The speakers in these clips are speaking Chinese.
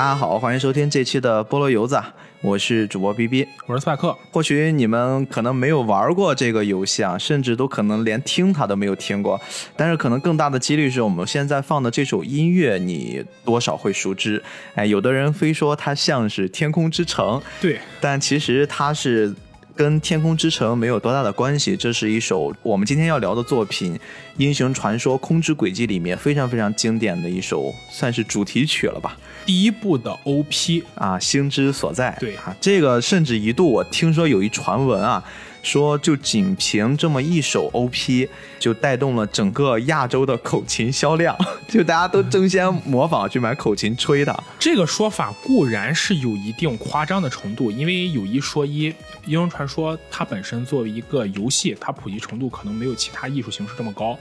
大家好，欢迎收听这期的菠萝油子，我是主播 B B，我是赛克。或许你们可能没有玩过这个游戏啊，甚至都可能连听它都没有听过，但是可能更大的几率是我们现在放的这首音乐，你多少会熟知。哎，有的人非说它像是《天空之城》，对，但其实它是。跟《天空之城》没有多大的关系，这是一首我们今天要聊的作品《英雄传说：空之轨迹》里面非常非常经典的一首，算是主题曲了吧？第一部的 OP 啊，星之所在。对啊，这个甚至一度我听说有一传闻啊。说就仅凭这么一首 OP，就带动了整个亚洲的口琴销量，就大家都争先模仿去买口琴吹的。这个说法固然是有一定夸张的程度，因为有一说一，《英雄传说》它本身作为一个游戏，它普及程度可能没有其他艺术形式这么高。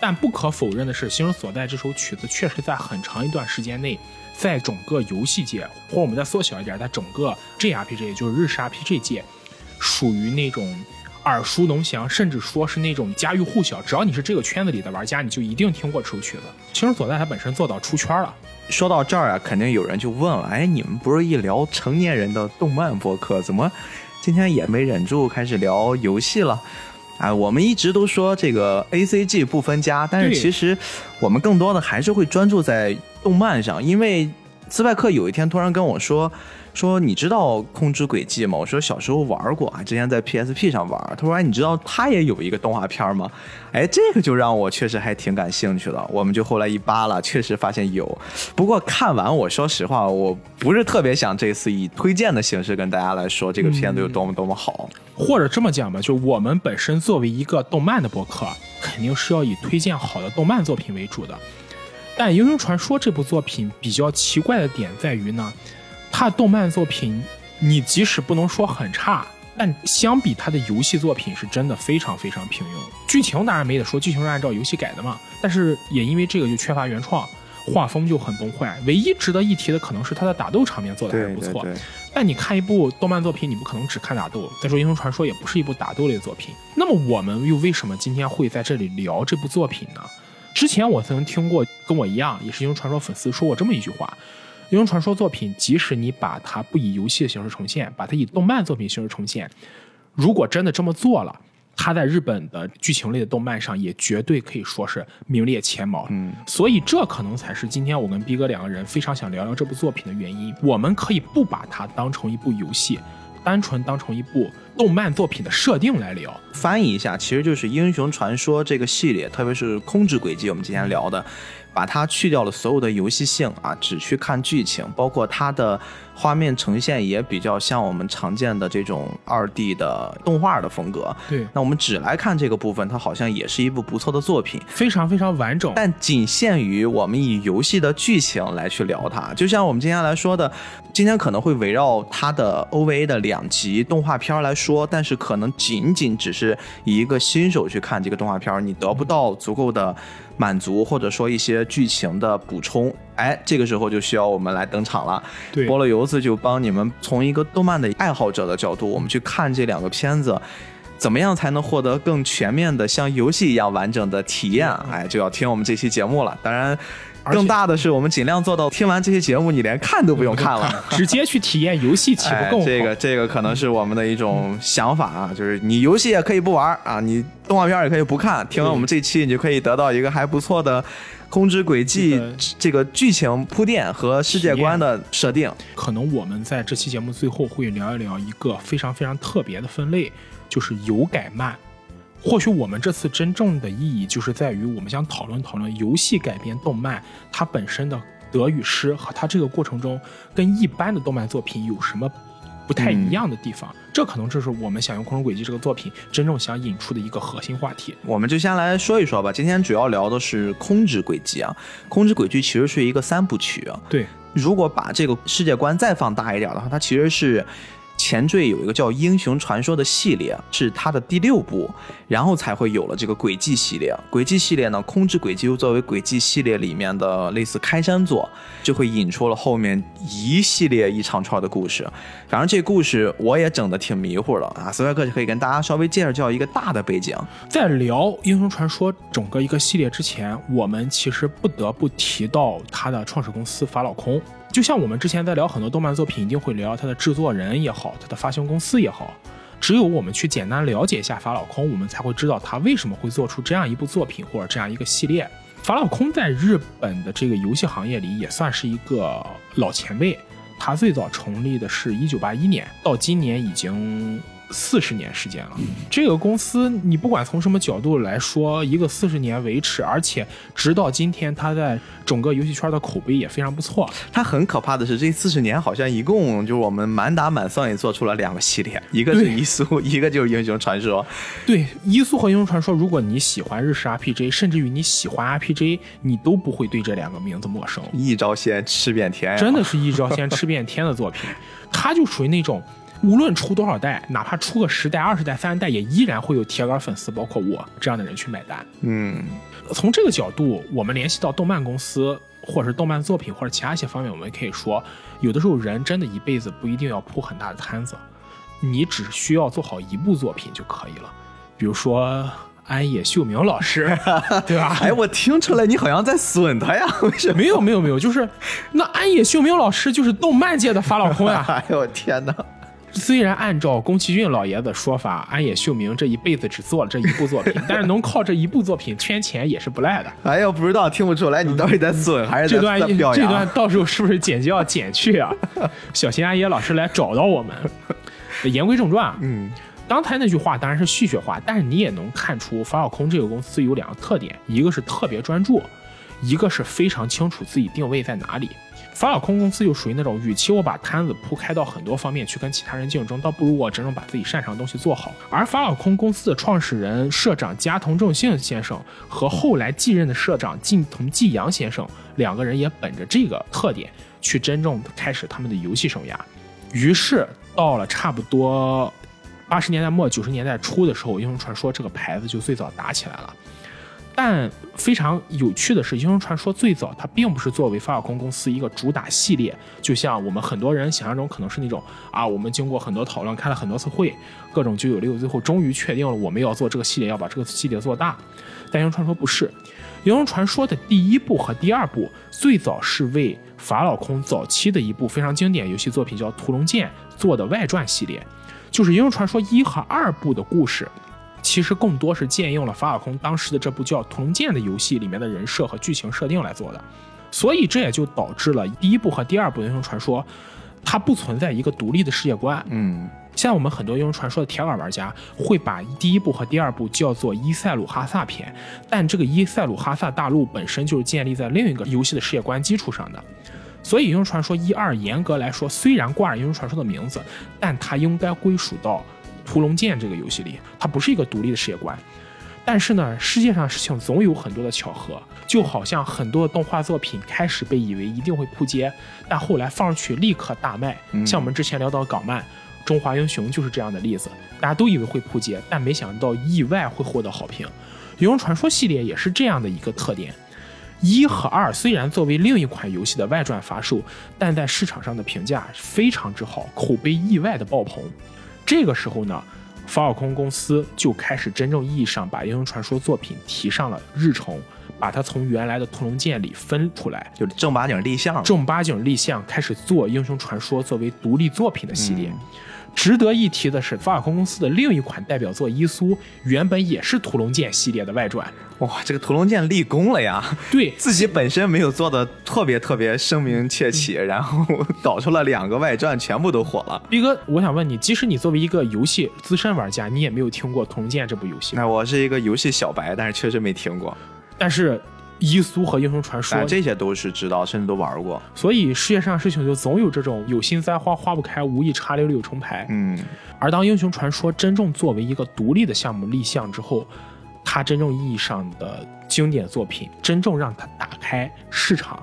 但不可否认的是，《星之所在》这首曲子确实在很长一段时间内，在整个游戏界，或我们再缩小一点，在整个 JRPG，也就是日式 RPG 界。属于那种耳熟能详，甚至说是那种家喻户晓。只要你是这个圈子里的玩家，你就一定听过这首曲子。青之所在，它本身做到出圈了。说到这儿啊，肯定有人就问了：哎，你们不是一聊成年人的动漫播客，怎么今天也没忍住开始聊游戏了？哎，我们一直都说这个 A C G 不分家，但是其实我们更多的还是会专注在动漫上，因为斯派克有一天突然跟我说。说你知道《空之轨迹》吗？我说小时候玩过啊，之前在 PSP 上玩。他说哎，你知道他也有一个动画片吗？哎，这个就让我确实还挺感兴趣的。我们就后来一扒拉，确实发现有。不过看完，我说实话，我不是特别想这次以推荐的形式跟大家来说这个片子有多么多么好。或者这么讲吧，就我们本身作为一个动漫的博客，肯定是要以推荐好的动漫作品为主的。但《英雄传说》这部作品比较奇怪的点在于呢。他的动漫作品，你即使不能说很差，但相比他的游戏作品，是真的非常非常平庸。剧情当然没得说，剧情是按照游戏改的嘛。但是也因为这个就缺乏原创，画风就很崩坏。唯一值得一提的可能是他的打斗场面做的还是不错。但你看一部动漫作品，你不可能只看打斗。再说《英雄传说》也不是一部打斗类的作品。那么我们又为什么今天会在这里聊这部作品呢？之前我曾听过跟我一样也是《英雄传说》粉丝说过这么一句话。英雄传说作品，即使你把它不以游戏的形式重现，把它以动漫作品形式重现，如果真的这么做了，它在日本的剧情类的动漫上也绝对可以说是名列前茅。嗯，所以这可能才是今天我跟逼哥两个人非常想聊聊这部作品的原因。我们可以不把它当成一部游戏，单纯当成一部动漫作品的设定来聊。翻译一下，其实就是英雄传说这个系列，特别是空之轨迹，我们今天聊的。把它去掉了所有的游戏性啊，只去看剧情，包括它的画面呈现也比较像我们常见的这种二 D 的动画的风格。对，那我们只来看这个部分，它好像也是一部不错的作品，非常非常完整。但仅限于我们以游戏的剧情来去聊它，就像我们今天来说的，今天可能会围绕它的 OVA 的两集动画片来说，但是可能仅仅只是以一个新手去看这个动画片，你得不到足够的。满足或者说一些剧情的补充，哎，这个时候就需要我们来登场了。对，菠萝油子就帮你们从一个动漫的爱好者的角度，我们去看这两个片子，怎么样才能获得更全面的像游戏一样完整的体验？哎，就要听我们这期节目了。当然。更大的是，我们尽量做到听完这些节目，你连看都不用看了，直接去体验游戏，岂不更好？这个这个可能是我们的一种想法啊，就是你游戏也可以不玩啊，你动画片也可以不看，听完我们这期，你就可以得到一个还不错的《空之轨迹》这个剧情铺垫和世界观的设定。可能我们在这期节目最后会聊一聊一个非常非常特别的分类，就是有改漫。或许我们这次真正的意义就是在于，我们想讨论讨论游戏改编动漫它本身的得与失，和它这个过程中跟一般的动漫作品有什么不太一样的地方。这可能就是我们想用《空中轨迹》这个作品真正想引出的一个核心话题。我们就先来说一说吧。今天主要聊的是《空之轨迹》啊，《空之轨迹》其实是一个三部曲啊。对，如果把这个世界观再放大一点的话，它其实是。前缀有一个叫《英雄传说》的系列，是它的第六部，然后才会有了这个轨迹系列。轨迹系列呢，空之轨迹又作为轨迹系列里面的类似开山作，就会引出了后面一系列一长串的故事。反正这故事我也整的挺迷糊了啊。斯派克可以跟大家稍微介绍一个大的背景。在聊《英雄传说》整个一个系列之前，我们其实不得不提到它的创始公司法老空。就像我们之前在聊很多动漫作品，一定会聊它的制作人也好，它的发行公司也好。只有我们去简单了解一下法老空，我们才会知道他为什么会做出这样一部作品或者这样一个系列。法老空在日本的这个游戏行业里也算是一个老前辈，他最早成立的是一九八一年，到今年已经。四十年时间了，这个公司你不管从什么角度来说，一个四十年维持，而且直到今天，它在整个游戏圈的口碑也非常不错。它很可怕的是，这四十年好像一共就是我们满打满算也做出了两个系列，一个是伊苏，一个就是英雄传说。对，伊苏和英雄传说，如果你喜欢日式 RPG，甚至于你喜欢 RPG，你都不会对这两个名字陌生。一招鲜吃遍天，真的是一招鲜吃遍天的作品，它就属于那种。无论出多少代，哪怕出个十代、二十代、三十代，也依然会有铁杆粉丝，包括我这样的人去买单。嗯，从这个角度，我们联系到动漫公司，或者是动漫作品，或者其他一些方面，我们可以说，有的时候人真的一辈子不一定要铺很大的摊子，你只需要做好一部作品就可以了。比如说安野秀明老师，对吧？哎，我听出来你好像在损他呀？为什么？没有，没有，没有，就是那安野秀明老师就是动漫界的法老空呀！哎呦，我天哪！虽然按照宫崎骏老爷子说法，安野秀明这一辈子只做了这一部作品，但是能靠这一部作品圈钱也是不赖的。哎呦，不知道听不出来，你到底在损还是这段表这段到时候是不是剪辑要剪去啊？小心安野老师来找到我们。言归正传，嗯，刚才那句话当然是戏谑话，但是你也能看出法小空这个公司有两个特点，一个是特别专注，一个是非常清楚自己定位在哪里。法老空公司就属于那种，与其我把摊子铺开到很多方面去跟其他人竞争，倒不如我真正把自己擅长的东西做好。而法老空公司的创始人、社长加藤正幸先生和后来继任的社长近藤纪阳先生两个人也本着这个特点，去真正开始他们的游戏生涯。于是到了差不多八十年代末九十年代初的时候，英雄传说这个牌子就最早打起来了。但非常有趣的是，《英雄传说》最早它并不是作为法老空公司一个主打系列，就像我们很多人想象中可能是那种啊，我们经过很多讨论，开了很多次会，各种九九六，最后终于确定了我们要做这个系列，要把这个系列做大。但《英雄传说》不是，《英雄传说》的第一部和第二部最早是为法老空早期的一部非常经典游戏作品叫《屠龙剑》做的外传系列，就是《英雄传说》一和二部的故事。其实更多是借用了法尔空当时的这部叫《屠龙剑》的游戏里面的人设和剧情设定来做的，所以这也就导致了第一部和第二部《英雄传说》，它不存在一个独立的世界观。嗯，像我们很多《英雄传说》的铁杆玩家会把第一部和第二部叫做伊塞鲁哈萨篇，但这个伊塞鲁哈萨大陆本身就是建立在另一个游戏的世界观基础上的，所以《英雄传说》一二严格来说虽然挂着《英雄传说》的名字，但它应该归属到。屠龙剑这个游戏里，它不是一个独立的世界观，但是呢，世界上事情总有很多的巧合，就好像很多的动画作品开始被以为一定会扑街，但后来放上去立刻大卖。像我们之前聊到港漫《中华英雄》就是这样的例子，大家都以为会扑街，但没想到意外会获得好评。《英雄传说》系列也是这样的一个特点，一和二虽然作为另一款游戏的外传发售，但在市场上的评价非常之好，口碑意外的爆棚。这个时候呢，法尔空公司就开始真正意义上把《英雄传说》作品提上了日程，把它从原来的《屠龙剑》里分出来，就正八经立项，正八经立项开始做《英雄传说》作为独立作品的系列。值得一提的是，法尔空公司的另一款代表作《伊苏》原本也是《屠龙剑》系列的外传。哇，这个《屠龙剑》立功了呀！对自己本身没有做的特别特别声名鹊起，然后搞出了两个外传，全部都火了。毕哥，我想问你，即使你作为一个游戏资深玩家，你也没有听过《屠龙剑》这部游戏。那我是一个游戏小白，但是确实没听过。但是。伊苏和英雄传说，这些都是知道，甚至都玩过。所以世界上事情就总有这种有心栽花花不开，无意插柳柳成排。嗯，而当英雄传说真正作为一个独立的项目立项之后，它真正意义上的经典作品，真正让它打开市场。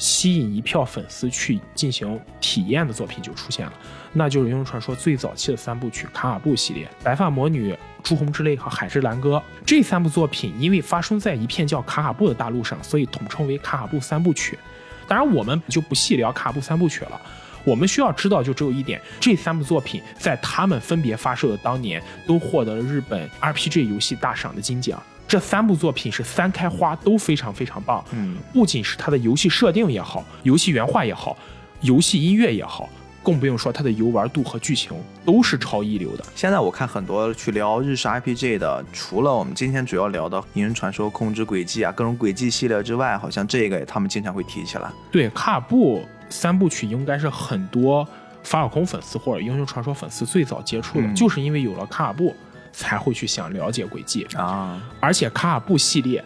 吸引一票粉丝去进行体验的作品就出现了，那就是《英雄传说》最早期的三部曲《卡卡布》系列，《白发魔女》《朱红之泪》和《海之蓝歌》这三部作品，因为发生在一片叫卡卡布的大陆上，所以统称为卡卡布三部曲。当然，我们就不细聊卡卡布三部曲了。我们需要知道就只有一点：这三部作品在他们分别发售的当年，都获得了日本 RPG 游戏大赏的金奖。这三部作品是三开花，都非常非常棒。嗯，不仅是它的游戏设定也好，游戏原画也好，游戏音乐也好，更不用说它的游玩度和剧情都是超一流的。现在我看很多去聊日式 RPG 的，除了我们今天主要聊的《银人传说》《控制轨迹》啊，各种轨迹系列之外，好像这个他们经常会提起来。对，卡布三部曲应该是很多法尔空粉丝或者英雄传说粉丝最早接触的，嗯就是因为有了卡尔布，才会去想了解轨迹。啊，而且卡尔布系列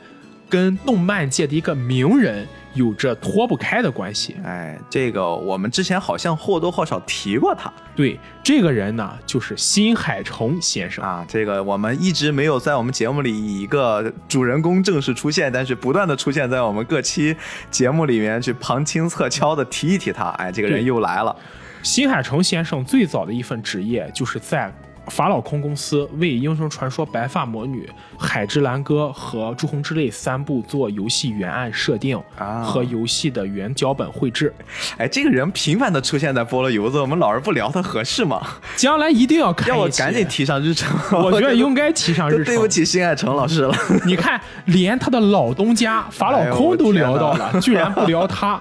跟动漫界的一个名人有着脱不开的关系。哎，这个我们之前好像或多或少提过他对，这个人呢，就是新海诚先生。啊。这个我们一直没有在我们节目里以一个主人公正式出现，但是不断的出现在我们各期节目里面去旁听侧敲的提一提他。哎，这个人又来了。新海诚先生最早的一份职业就是在法老空公司为《英雄传说：白发魔女》《海之蓝歌》和《朱红之泪》三部做游戏原案设定啊和游戏的原脚本绘制。哎，这个人频繁的出现在菠萝油子，我们老是不聊他合适吗？将来一定要看要我赶紧，提上日程。我觉得应该提上日程。对不起新海诚老师了。你看，连他的老东家法老空都聊到了，居然不聊他。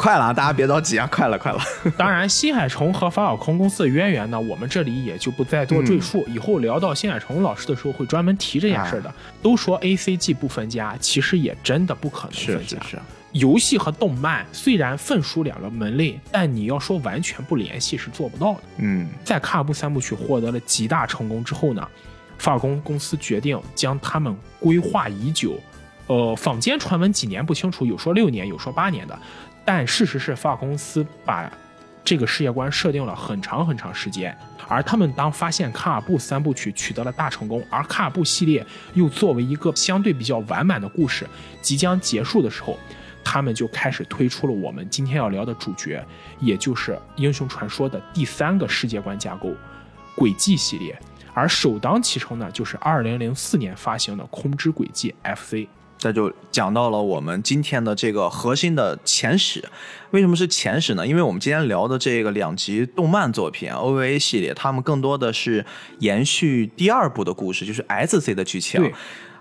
快了，大家别着急啊！快了，快了。当然，新海诚和法老空公司的渊源呢，我们这里也就不再多赘述。以后聊到新海诚老师的时候，会专门提这件事的。都说 A C G 不分家，其实也真的不可能分家。是，游戏和动漫虽然分属两个门类，但你要说完全不联系是做不到的。嗯，在卡尔布三部曲获得了极大成功之后呢，法公公司决定将他们规划已久，呃，坊间传闻几年不清楚，有说六年，有说八年的，但事实是法公司把这个世界观设定了很长很长时间。而他们当发现卡尔布三部曲取得了大成功，而卡尔布系列又作为一个相对比较完满的故事即将结束的时候，他们就开始推出了我们今天要聊的主角，也就是英雄传说的第三个世界观架构——轨迹系列。而首当其冲呢，就是2004年发行的《空之轨迹 FC》。这就讲到了我们今天的这个核心的前史。为什么是前史呢？因为我们今天聊的这个两集动漫作品 OVA 系列，他们更多的是延续第二部的故事，就是 SC 的剧情。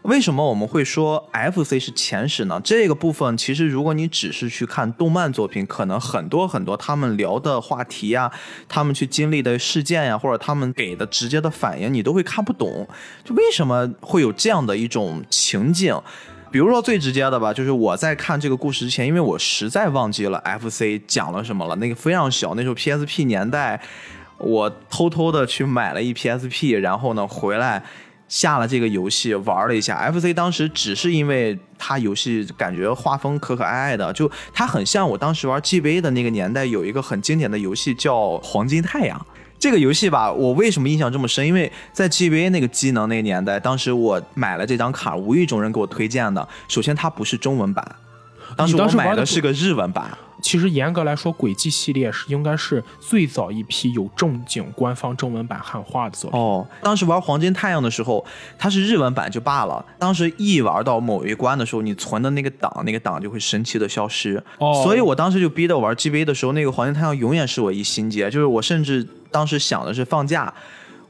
为什么我们会说 FC 是前史呢？这个部分其实，如果你只是去看动漫作品，可能很多很多他们聊的话题呀、他们去经历的事件呀、或者他们给的直接的反应，你都会看不懂。就为什么会有这样的一种情境？比如说最直接的吧，就是我在看这个故事之前，因为我实在忘记了 FC 讲了什么了，那个非常小，那时候 PSP 年代，我偷偷的去买了一 PSP，然后呢回来下了这个游戏玩了一下。FC 当时只是因为它游戏感觉画风可可爱爱的，就它很像我当时玩 GBA 的那个年代有一个很经典的游戏叫《黄金太阳》。这个游戏吧，我为什么印象这么深？因为在 GBA 那个机能那个年代，当时我买了这张卡，无意中人给我推荐的。首先，它不是中文版，当时我买的是个日文版。其实严格来说，轨迹系列是应该是最早一批有正经官方中文版汉化的作品。哦，当时玩黄金太阳的时候，它是日文版就罢了，当时一玩到某一关的时候，你存的那个档，那个档就会神奇的消失。哦所以我当时就逼着我玩 GBA 的时候，那个黄金太阳永远是我一心结，就是我甚至当时想的是放假。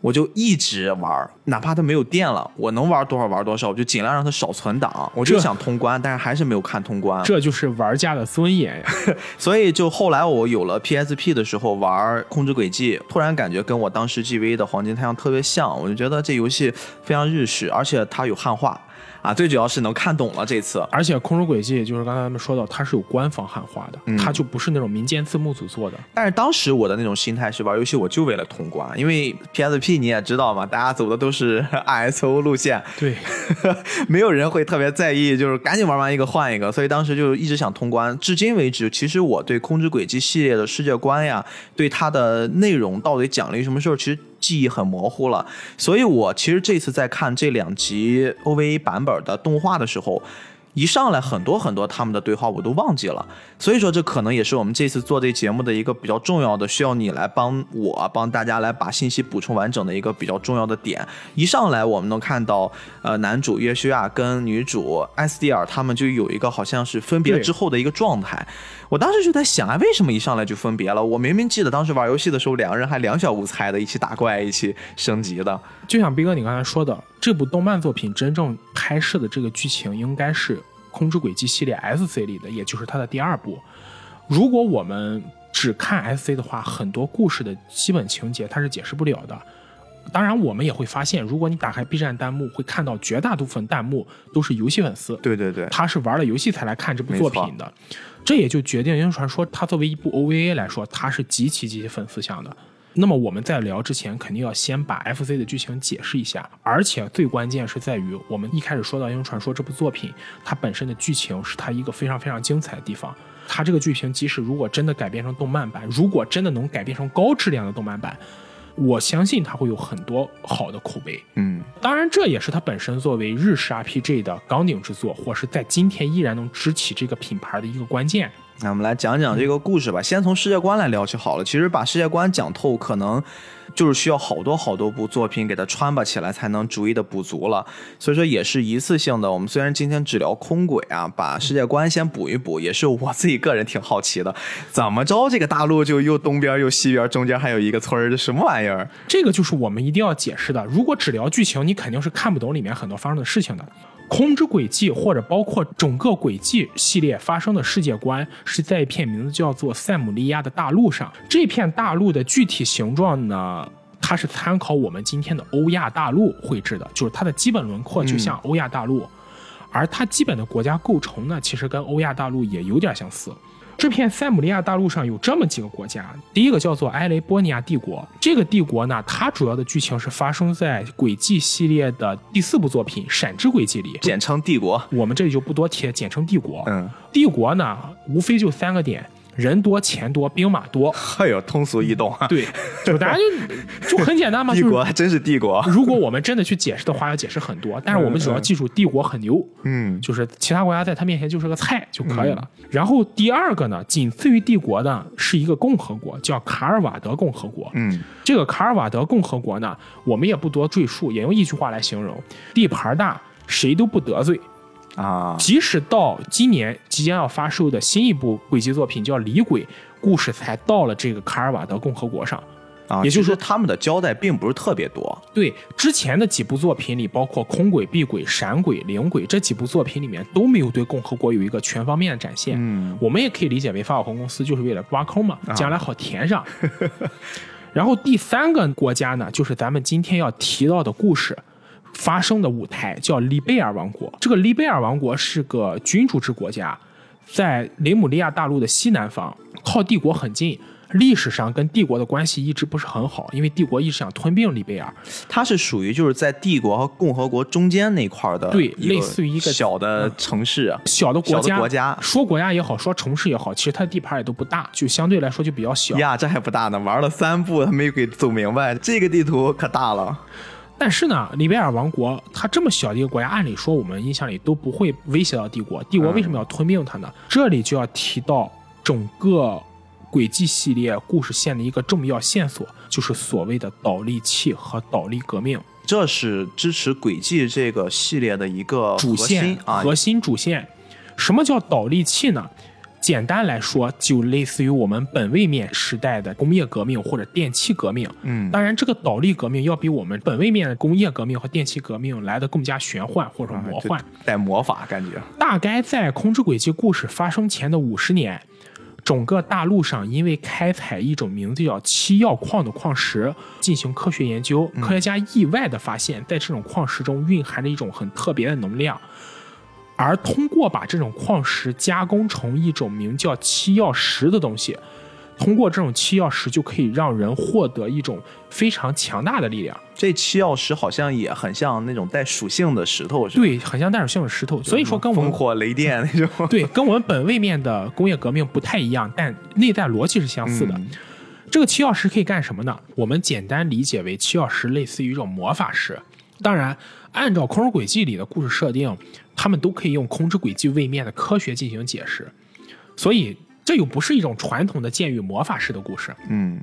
我就一直玩，哪怕它没有电了，我能玩多少玩多少，我就尽量让它少存档。我就想通关，但是还是没有看通关。这就是玩家的尊严呀！所以就后来我有了 PSP 的时候玩《控制轨迹》，突然感觉跟我当时 GV 的《黄金太阳》特别像，我就觉得这游戏非常日式，而且它有汉化啊，最主要是能看懂了这次。而且《空中轨迹》就是刚才咱们说到，它是有官方汉化的，嗯它就不是那种民间字幕组做的。但是当时我的那种心态是玩游戏我就为了通关，因为 PSP 你也知道嘛，大家走的都是 ISO 路线，对，没有人会特别在意，就是赶紧玩完一个换一个，所以当时就一直想通关。至今为止，其实我对《空之轨迹》系列的世界观呀，对它的内容到底讲了一什么事儿，其实记忆很模糊了。所以我其实这次在看这两集 OVA 版本的动画的时候。一上来很多很多他们的对话我都忘记了，所以说这可能也是我们这次做这节目的一个比较重要的，需要你来帮我帮大家来把信息补充完整的一个比较重要的点。一上来我们能看到，呃，男主约修亚跟女主艾斯蒂尔他们就有一个好像是分别之后的一个状态。我当时就在想啊，为什么一上来就分别了？我明明记得当时玩游戏的时候，两个人还两小无猜的，一起打怪，一起升级的。就像逼哥你刚才说的，这部动漫作品真正拍摄的这个剧情应该是《空之轨迹》系列 SC 里的，也就是它的第二部。如果我们只看 SC 的话，很多故事的基本情节它是解释不了的。当然，我们也会发现，如果你打开 B 站弹幕，会看到绝大部分弹幕都是游戏粉丝，对对对，他是玩了游戏才来看这部作品的。这也就决定《英雄传说》它作为一部 OVA 来说，它是极其极其粉丝向的。那么我们在聊之前，肯定要先把 FC 的剧情解释一下，而且最关键是在于，我们一开始说到《英雄传说》这部作品，它本身的剧情是它一个非常非常精彩的地方。它这个剧情，即使如果真的改编成动漫版，如果真的能改编成高质量的动漫版，我相信它会有很多好的口碑。嗯，当然，这也是它本身作为日式 RPG 的纲顶之作，或是在今天依然能支起这个品牌的一个关键。那我们来讲讲这个故事吧，先从世界观来聊起好了。其实把世界观讲透，可能就是需要好多好多部作品给它穿吧起来，才能逐一的补足了。所以说也是一次性的。我们虽然今天只聊空轨啊，把世界观先补一补，也是我自己个人挺好奇的，怎么着这个大陆就又东边又西边，中间还有一个村儿，这什么玩意儿？这个就是我们一定要解释的。如果只聊剧情，你肯定是看不懂里面很多发生的事情的。空之轨迹，或者包括整个轨迹系列发生的世界观，是在一片名字叫做塞姆利亚的大陆上。这片大陆的具体形状呢，它是参考我们今天的欧亚大陆绘制的，就是它的基本轮廓就像欧亚大陆，而它基本的国家构成呢，其实跟欧亚大陆也有点相似。这片塞姆利亚大陆上有这么几个国家，第一个叫做埃雷波尼亚帝国。这个帝国呢，它主要的剧情是发生在《轨迹》系列的第四部作品《闪之轨迹》里，简称帝国。我们这里就不多提，简称帝国。嗯，帝国呢，无非就三个点。人多钱多兵马多，哎呦，通俗易懂啊！对，就大家就就很简单嘛。帝国还真是帝国。如果我们真的去解释的话，要解释很多。但是我们只要记住，帝国很牛，嗯，就是其他国家在他面前就是个菜就可以了。然后第二个呢，仅次于帝国的是一个共和国，叫卡尔瓦德共和国。嗯，这个卡尔瓦德共和国呢，我们也不多赘述，也用一句话来形容：地盘大，谁都不得罪。啊，即使到今年即将要发售的新一部轨迹作品叫《离轨》，故事才到了这个卡尔瓦德共和国上，啊，也就是说他们的交代并不是特别多。对之前的几部作品里，包括空轨、闭轨、闪轨、灵轨这几部作品里面都没有对共和国有一个全方面的展现。嗯，我们也可以理解为法尔洪公司就是为了挖坑嘛，将来好填上。然后第三个国家呢，就是咱们今天要提到的故事。发生的舞台叫利贝尔王国。这个利贝尔王国是个君主制国家，在雷姆利亚大陆的西南方，靠帝国很近。历史上跟帝国的关系一直不是很好，因为帝国一直想吞并利贝尔。它是属于就是在帝国和共和国中间那块的，对，类似于一个小的城市、小的国家。国家说国家也好，说城市也好，其实它的地盘也都不大，就相对来说就比较小。呀，这还不大呢，玩了三步还没给走明白，这个地图可大了。但是呢，利贝尔王国它这么小的一个国家，按理说我们印象里都不会威胁到帝国。帝国为什么要吞并它呢？这里就要提到整个轨迹系列故事线的一个重要线索，就是所谓的导力器和导力革命。这是支持轨迹这个系列的一个主线啊，核心主线。什么叫导力器呢？简单来说，就类似于我们本位面时代的工业革命或者电气革命。嗯，当然，这个导力革命要比我们本位面的工业革命和电气革命来的更加玄幻或者魔幻，带魔法感觉。大概在《空之轨迹》故事发生前的五十年，整个大陆上因为开采一种名字叫七曜矿的矿石进行科学研究，科学家意外的发现，在这种矿石中蕴含着一种很特别的能量。而通过把这种矿石加工成一种名叫七曜石的东西，通过这种七曜石就可以让人获得一种非常强大的力量。这七曜石好像也很像那种带属性的石头，对，很像带属性的石头。所以说，跟我们烽火雷电那种，对，跟我们本位面的工业革命不太一样，但内在逻辑是相似的。这个七曜石可以干什么呢？我们简单理解为七曜石类似于一种魔法石。当然，按照《空之轨迹》里的故事设定。他们都可以用空之轨迹位面的科学进行解释，所以这又不是一种传统的剑与魔法式的故事。嗯，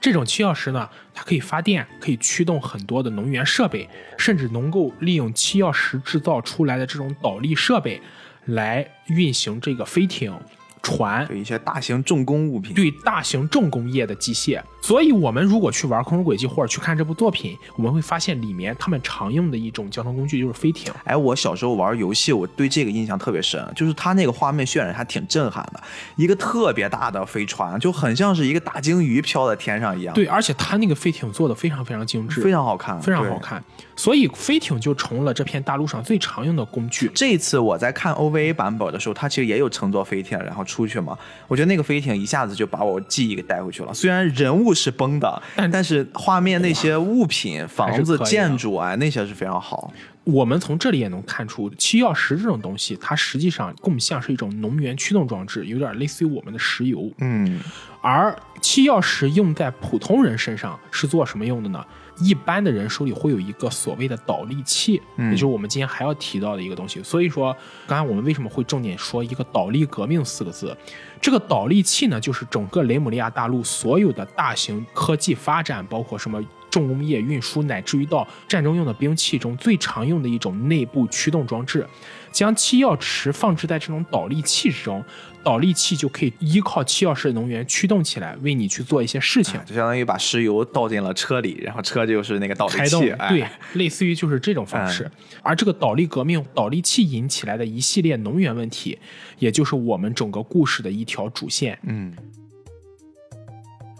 这种七曜石呢，它可以发电，可以驱动很多的能源设备，甚至能够利用七曜石制造出来的这种导力设备来运行这个飞艇、船，对一些大型重工物品。对大型重工业的机械。所以，我们如果去玩《空中轨迹》或者去看这部作品，我们会发现里面他们常用的一种交通工具就是飞艇。哎，我小时候玩游戏，我对这个印象特别深，就是它那个画面渲染还挺震撼的，一个特别大的飞船，就很像是一个大鲸鱼飘在天上一样。对，而且它那个飞艇做的非常非常精致，非常好看，非常好看。所以飞艇就成了这片大陆上最常用的工具。这一次我在看 OVA 版本的时候，它其实也有乘坐飞艇然后出去嘛。我觉得那个飞艇一下子就把我记忆给带回去了。虽然人物是崩的，但但是画面那些物品、房子、建筑啊，那些是非常好。我们从这里也能看出，七曜石这种东西，它实际上更像是一种能源驱动装置，有点类似于我们的石油。嗯，而七曜石用在普通人身上是做什么用的呢？一般的人手里会有一个所谓的导力器，也就是我们今天还要提到的一个东西。所以说，刚才我们为什么会重点说一个“导力革命”四个字？这个导力器呢，就是整个雷姆利亚大陆所有的大型科技发展，包括什么重工业运输，乃至于到战争用的兵器中最常用的一种内部驱动装置。将七曜池放置在这种导力器之中，导力器就可以依靠七曜石的能源驱动起来，为你去做一些事情，就相当于把石油倒进了车里，然后车就是那个导力器，对，类似于就是这种方式。而这个导力革命、导力器引起来的一系列能源问题，也就是我们整个故事的一条主线。嗯，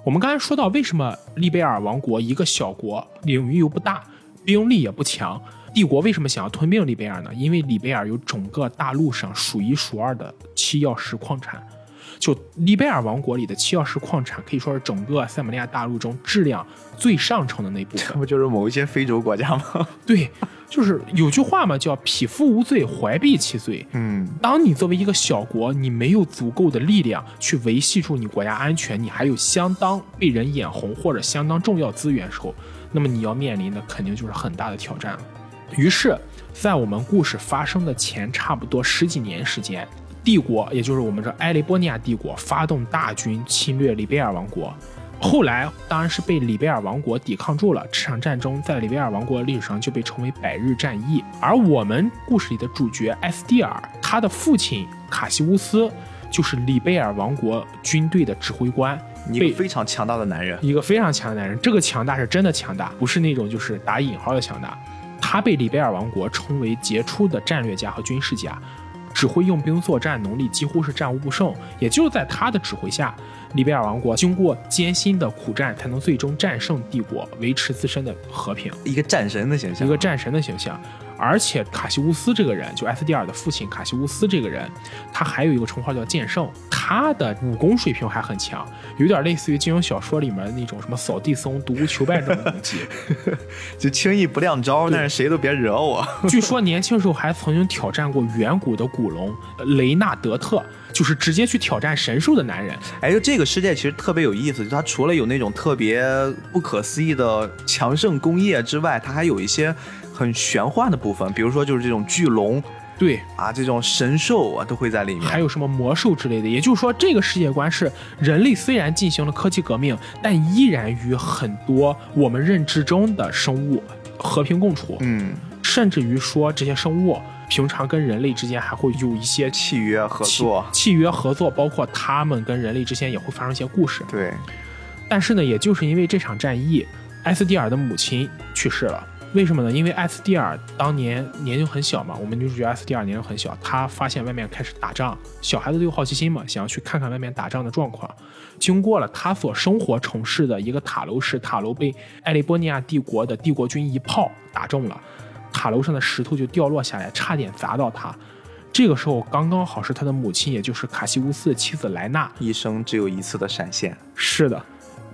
我们刚才说到，为什么利贝尔王国一个小国，领域又不大，兵力也不强？帝国为什么想要吞并利贝尔呢？因为利贝尔有整个大陆上数一数二的七曜石矿产，就利贝尔王国里的七曜石矿产可以说是整个塞姆利亚大陆中质量最上乘的那部分。这不就是某一些非洲国家吗？对，就是有句话嘛，叫“匹夫无罪，怀璧其罪”。嗯，当你作为一个小国，你没有足够的力量去维系住你国家安全，你还有相当被人眼红或者相当重要资源时候，那么你要面临的肯定就是很大的挑战了。于是，在我们故事发生的前差不多十几年时间，帝国也就是我们这埃利波尼亚帝国发动大军侵略里贝尔王国，后来当然是被里贝尔王国抵抗住了。这场战争在里贝尔王国历史上就被称为百日战役。而我们故事里的主角埃斯蒂尔，他的父亲卡西乌斯就是里贝尔王国军队的指挥官，一个非常强大的男人，一个非常强的男人。这个强大是真的强大，不是那种就是打引号的强大。他被里贝尔王国称为杰出的战略家和军事家，指挥用兵作战能力几乎是战无不胜。也就在他的指挥下，里贝尔王国经过艰辛的苦战，才能最终战胜帝国，维持自身的和平。一个战神的形象，一个战神的形象。而且卡西乌斯这个人，就埃斯蒂尔的父亲卡西乌斯这个人，他还有一个称号叫剑圣，他的武功水平还很强，有点类似于金庸小说里面的那种什么扫地僧、独孤求败这种等级，就轻易不亮招，但是谁都别惹我。据说年轻时候还曾经挑战过远古的古龙雷纳德特，就是直接去挑战神兽的男人。哎，就这个世界其实特别有意思，就它除了有那种特别不可思议的强盛工业之外，它还有一些。很玄幻的部分，比如说就是这种巨龙，对啊，这种神兽啊都会在里面，还有什么魔兽之类的。也就是说，这个世界观是人类虽然进行了科技革命，但依然与很多我们认知中的生物和平共处。嗯，甚至于说这些生物平常跟人类之间还会有一些契约合作，契约合作，包括他们跟人类之间也会发生一些故事。对，但是呢，也就是因为这场战役，埃斯蒂尔的母亲去世了。为什么呢？因为艾斯蒂尔当年年龄很小嘛，我们女主角艾斯蒂尔年龄很小，她发现外面开始打仗，小孩子都有好奇心嘛，想要去看看外面打仗的状况。经过了她所生活城市的一个塔楼时，塔楼被埃利波尼亚帝国的帝国军一炮打中了，塔楼上的石头就掉落下来，差点砸到她。这个时候刚刚好是他的母亲，也就是卡西乌斯的妻子莱纳，一生只有一次的闪现。是的。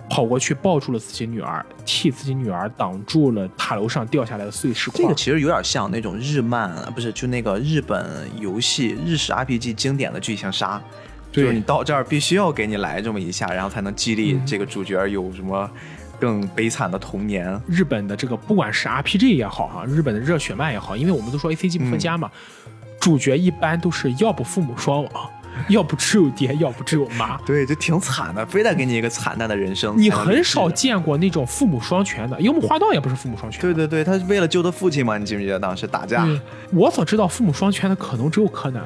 跑过去抱住了自己女儿，替自己女儿挡住了塔楼上掉下来的碎石块。这个其实有点像那种日漫，不是就那个日本游戏日式 RPG 经典的剧情杀，就是你到这儿必须要给你来这么一下，然后才能激励这个主角有什么更悲惨的童年。日本的这个不管是 RPG 也好哈，日本的热血漫也好，因为我们都说 ACG 不分家嘛，主角一般都是要不父母双亡。要不只有爹，要不只有妈，对，就挺惨的，非得给你一个惨淡的人生。你很少见过那种父母双全的，樱木花道也不是父母双全。对对对，他是为了救他父亲嘛？你记不记得当时打架？我所知道父母双全的可能只有柯南。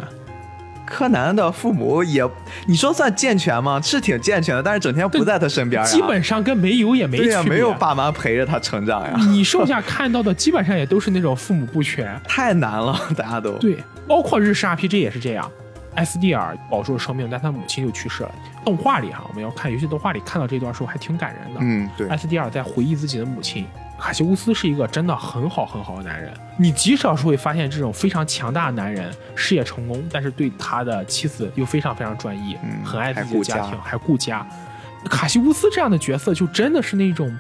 柯南的父母也，你说算健全吗？是挺健全的，但是整天不在他身边呀。基本上跟没有也没区别。对呀，没有爸妈陪着他成长呀。你剩下看到的基本上也都是那种父母不全，太难了，大家都对，包括日式 RPG 也是这样。S D R 保住了生命，但他母亲就去世了。动画里哈，我们要看游戏动画里看到这段时候还挺感人的。嗯，对。埃斯蒂尔在回忆自己的母亲。卡西乌斯是一个真的很好很好的男人。你极少是会发现这种非常强大的男人，事业成功，但是对他的妻子又非常非常专一，很爱自己的家庭，还顾家。卡西乌斯这样的角色就真的是那种，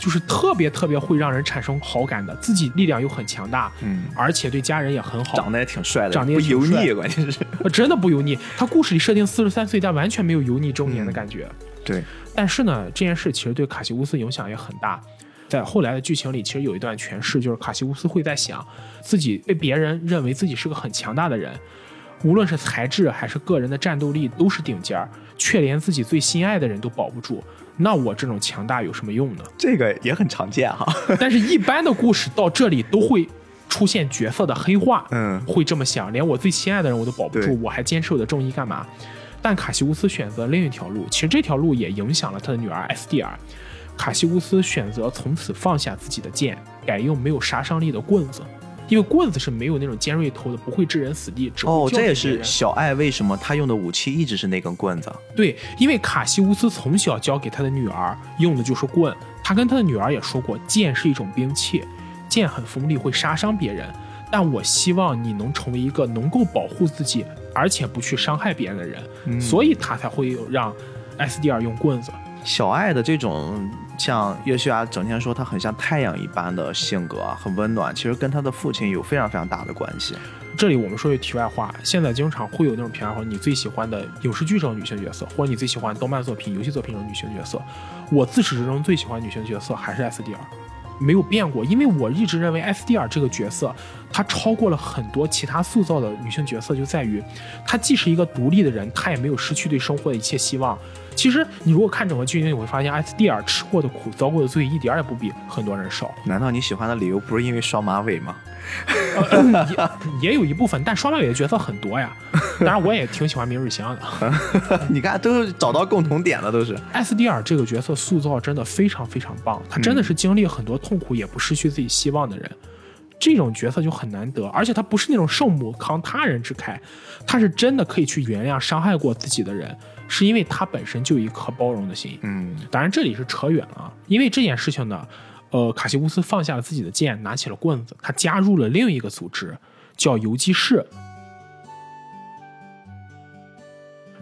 就是特别特别会让人产生好感的，自己力量又很强大，嗯，而且对家人也很好，长得也挺帅的，长得也油腻，关键是真的不油腻。他故事里设定四十三岁，但完全没有油腻中年的感觉。对，但是呢，这件事其实对卡西乌斯影响也很大。在后来的剧情里，其实有一段诠释，就是卡西乌斯会在想，自己被别人认为自己是个很强大的人，无论是才智还是个人的战斗力都是顶尖儿，却连自己最心爱的人都保不住。那我这种强大有什么用呢？这个也很常见哈。但是，一般的故事到这里都会出现角色的黑化，嗯，会这么想，连我最心爱的人我都保不住，我还坚持我的正义干嘛？但卡西乌斯选择另一条路，其实这条路也影响了他的女儿 S D R。卡西乌斯选择从此放下自己的剑，改用没有杀伤力的棍子，因为棍子是没有那种尖锐头的，不会致人死地。哦，这也是小爱为什么他用的武器一直是那根棍子。对，因为卡西乌斯从小教给他的女儿用的就是棍，他跟他的女儿也说过，剑是一种兵器，剑很锋利，会杀伤别人。但我希望你能成为一个能够保护自己，而且不去伤害别人的人，所以他才会有让 S D R 用棍子。小爱的这种。像约西亚整天说他很像太阳一般的性格，很温暖，其实跟他的父亲有非常非常大的关系。这里我们说句题外话，现在经常会有那种评价说你最喜欢的影视剧中女性角色，或者你最喜欢动漫作品、游戏作品中女性角色。我自始至终最喜欢女性角色还是 S D R，没有变过，因为我一直认为 S D R 这个角色，她超过了很多其他塑造的女性角色，就在于她既是一个独立的人，她也没有失去对生活的一切希望。其实，你如果看整个剧情，你会发现艾斯蒂尔吃过的苦、遭过的罪，一点也不比很多人少。难道你喜欢的理由不是因为双马尾吗？也 也有一部分，但双马尾的角色很多呀。当然，我也挺喜欢明日香的。你看，都找到共同点了，都是艾斯蒂尔这个角色塑造真的非常非常棒。他真的是经历很多痛苦，也不失去自己希望的人。这种角色就很难得，而且他不是那种圣母扛他人之慨，他是真的可以去原谅伤害过自己的人。是因为他本身就有一颗包容的心，嗯，当然这里是扯远了。因为这件事情呢，呃，卡西乌斯放下了自己的剑，拿起了棍子，他加入了另一个组织，叫游击士。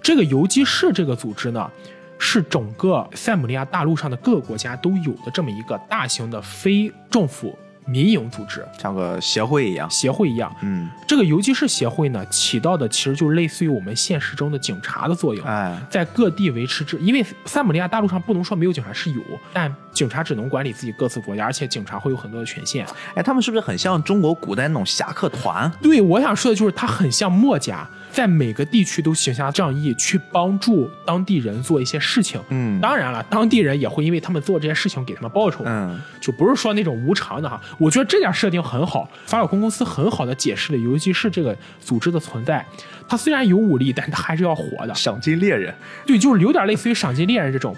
这个游击士这个组织呢，是整个塞姆利亚大陆上的各个国家都有的这么一个大型的非政府。民营组织像个协会一样，协会一样，嗯，这个游击士协会呢，起到的其实就类似于我们现实中的警察的作用，哎，在各地维持治，因为塞姆利亚大陆上不能说没有警察，是有，但警察只能管理自己各自国家，而且警察会有很多的权限。哎，他们是不是很像中国古代那种侠客团？对，我想说的就是，他很像墨家。在每个地区都行侠仗义，去帮助当地人做一些事情。嗯，当然了，当地人也会因为他们做这些事情给他们报酬。嗯，就不是说那种无偿的哈。我觉得这点设定很好，法尔空公司很好的解释了游击士这个组织的存在。他虽然有武力，但他还是要活的。赏金猎人，对，就是有点类似于赏金猎人这种。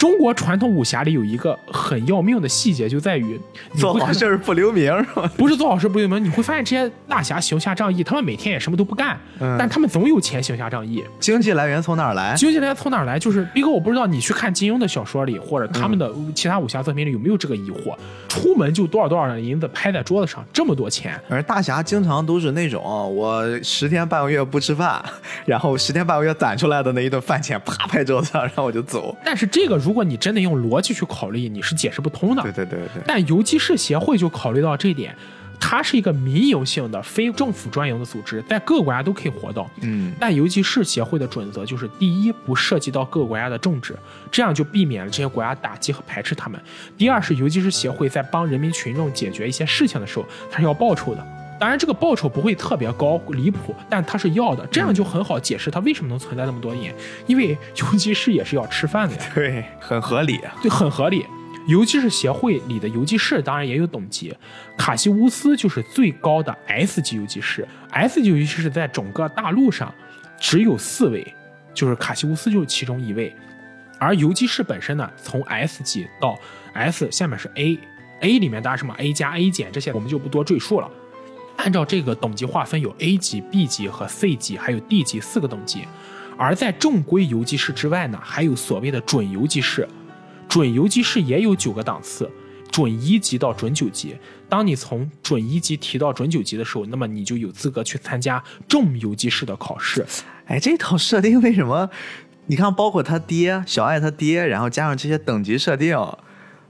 中国传统武侠里有一个很要命的细节，就在于做好事不留名，是吧？不是做好事不留名，你会发现这些大侠行侠仗义，他们每天也什么都不干，但他们总有钱行侠仗义。经济来源从哪儿来？经济来源从哪儿来？就是一个，我不知道你去看金庸的小说里，或者他们的其他武侠作品里有没有这个疑惑？出门就多少多少的银子拍在桌子上，这么多钱。而大侠经常都是那种我十天半个月不吃饭，然后十天半个月攒出来的那一顿饭钱，啪拍桌子上，然后我就走。但是这个如如果你真的用逻辑去考虑，你是解释不通的。对对对对。但游击士协会就考虑到这一点，它是一个民营性的、非政府专营的组织，在各个国家都可以活动。嗯。但游击士协会的准则就是：第一，不涉及到各个国家的政治，这样就避免了这些国家打击和排斥他们；第二是游击士协会在帮人民群众解决一些事情的时候，它是要报酬的。当然，这个报酬不会特别高、离谱，但他是要的，这样就很好解释他为什么能存在那么多年，因为游击士也是要吃饭的呀。对，很合理。对，很合理。游击士协会里的游击士当然也有等级，卡西乌斯就是最高的 S 级游击士。S 级游击士在整个大陆上只有四位，就是卡西乌斯就是其中一位。而游击士本身呢，从 S 级到 S 下面是 A，A 里面当然什么 A 加 A 减这些我们就不多赘述了。按照这个等级划分，有 A 级、B 级和 C 级，还有 D 级四个等级。而在正规游击士之外呢，还有所谓的准游击士，准游击士也有九个档次，准一级到准九级。当你从准一级提到准九级的时候，那么你就有资格去参加重游击士的考试。哎，这套设定为什么？你看，包括他爹小爱他爹，然后加上这些等级设定。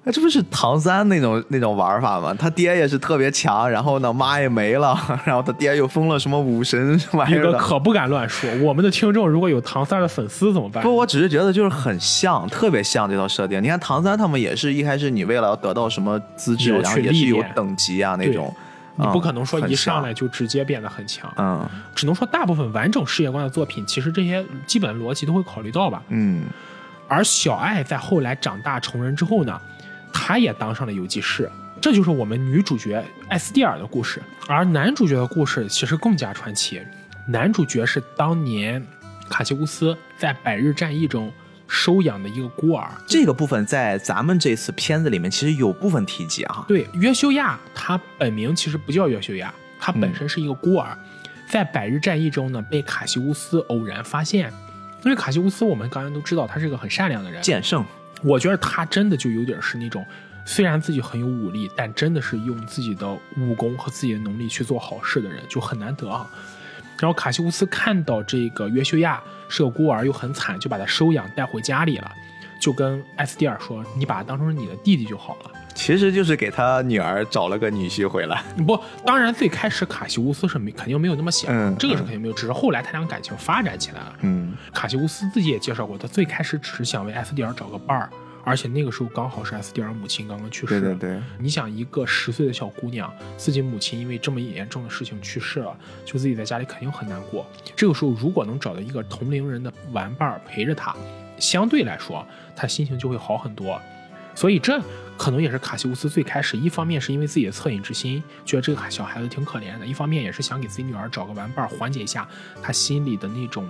那这不是唐三那种那种玩法吗？他爹也是特别强，然后呢，妈也没了，然后他爹又封了什么武神玩意儿个可不敢乱说。我们的听众如果有唐三的粉丝怎么办？不，我只是觉得就是很像，特别像这套设定。你看唐三他们也是一开始你为了要得到什么资质，然后也是有等级啊那种，你不可能说一上来就直接变得很强。嗯，只能说大部分完整世界观的作品，其实这些基本逻辑都会考虑到吧。嗯，而小爱在后来长大成人之后呢？他也当上了游击士，这就是我们女主角艾斯蒂尔的故事。而男主角的故事其实更加传奇。男主角是当年卡西乌斯在百日战役中收养的一个孤儿。这个部分在咱们这次片子里面其实有部分提及啊。对，约修亚他本名其实不叫约修亚，他本身是一个孤儿，在百日战役中呢被卡西乌斯偶然发现。因为卡西乌斯我们刚才都知道他是个很善良的人，剑圣。我觉得他真的就有点是那种，虽然自己很有武力，但真的是用自己的武功和自己的能力去做好事的人，就很难得啊。然后卡西乌斯看到这个约修亚是个孤儿，又很惨，就把他收养带回家里了，就跟艾斯蒂尔说：“你把他当成你的弟弟就好了。”其实就是给他女儿找了个女婿回来。不，当然最开始卡西乌斯是没肯定没有那么想，这个是肯定没有，只是后来他俩感情发展起来了。嗯，卡西乌斯自己也介绍过，他最开始只是想为艾斯蒂尔找个伴儿，而且那个时候刚好是艾斯蒂尔母亲刚刚去世。对对对，你想一个十岁的小姑娘，自己母亲因为这么严重的事情去世了，就自己在家里肯定很难过。这个时候如果能找到一个同龄人的玩伴陪着她，相对来说她心情就会好很多。所以这可能也是卡西乌斯最开始，一方面是因为自己的恻隐之心，觉得这个小孩子挺可怜的；一方面也是想给自己女儿找个玩伴，缓解一下他心里的那种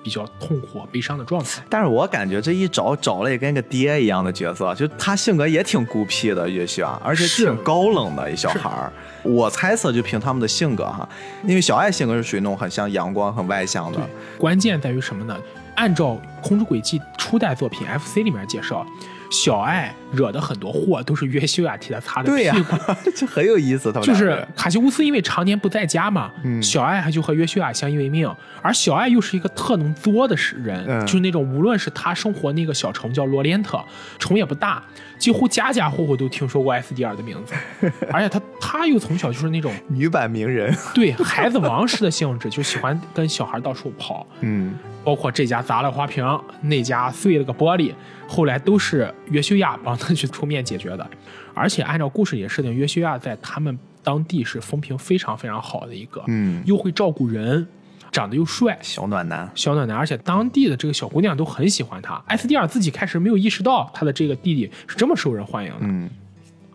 比较痛苦、悲伤的状态。但是我感觉这一找找了也跟个爹一样的角色，就他性格也挺孤僻的，也许啊，而且挺高冷的一小孩儿。我猜测就凭他们的性格哈，因为小爱性格是属于那种很像阳光、很外向的。关键在于什么呢？按照《空之轨迹》初代作品 FC 里面介绍。小爱惹的很多祸都是约修亚替他擦的屁股，这很有意思。他们就是卡西乌斯，因为常年不在家嘛，小爱就和约修亚相依为命。而小爱又是一个特能作的人，就是那种无论是他生活那个小城叫罗连特，城也不大，几乎家家户户都听说过 S D R 的名字。而且他他又从小就是那种女版名人，对孩子王式的性质，就喜欢跟小孩到处跑。嗯，包括这家砸了花瓶，那家碎了个玻璃。后来都是约修亚帮他去出面解决的，而且按照故事里设定，约修亚在他们当地是风评非常非常好的一个，嗯，又会照顾人，长得又帅，小暖男，小暖男，而且当地的这个小姑娘都很喜欢他。艾斯蒂尔自己开始没有意识到他的这个弟弟是这么受人欢迎的，嗯。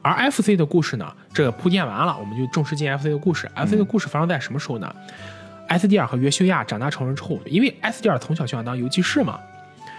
而 FC 的故事呢，这个铺垫完了，我们就正式进 FC 的故事。FC 的故事发生在什么时候呢？艾斯蒂尔和约修亚长大成人之后，因为艾斯蒂尔从小就想当游击士嘛。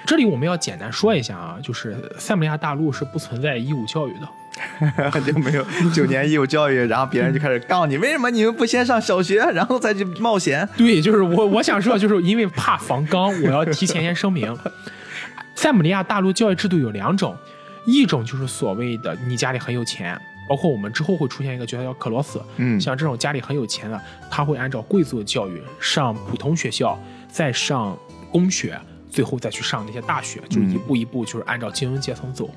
这里我们要简单说一下啊，就是塞姆利亚大陆是不存在义务教育的，就没有九年义务教育，然后别人就开始告你，为什么你们不先上小学，然后再去冒险？对，就是我我想说，就是因为怕防刚，我要提前先声明，塞姆利亚大陆教育制度有两种，一种就是所谓的你家里很有钱，包括我们之后会出现一个角色叫克罗斯，嗯，像这种家里很有钱的，他会按照贵族的教育上普通学校，再上公学。最后再去上那些大学，就一步一步就是按照精英阶层走。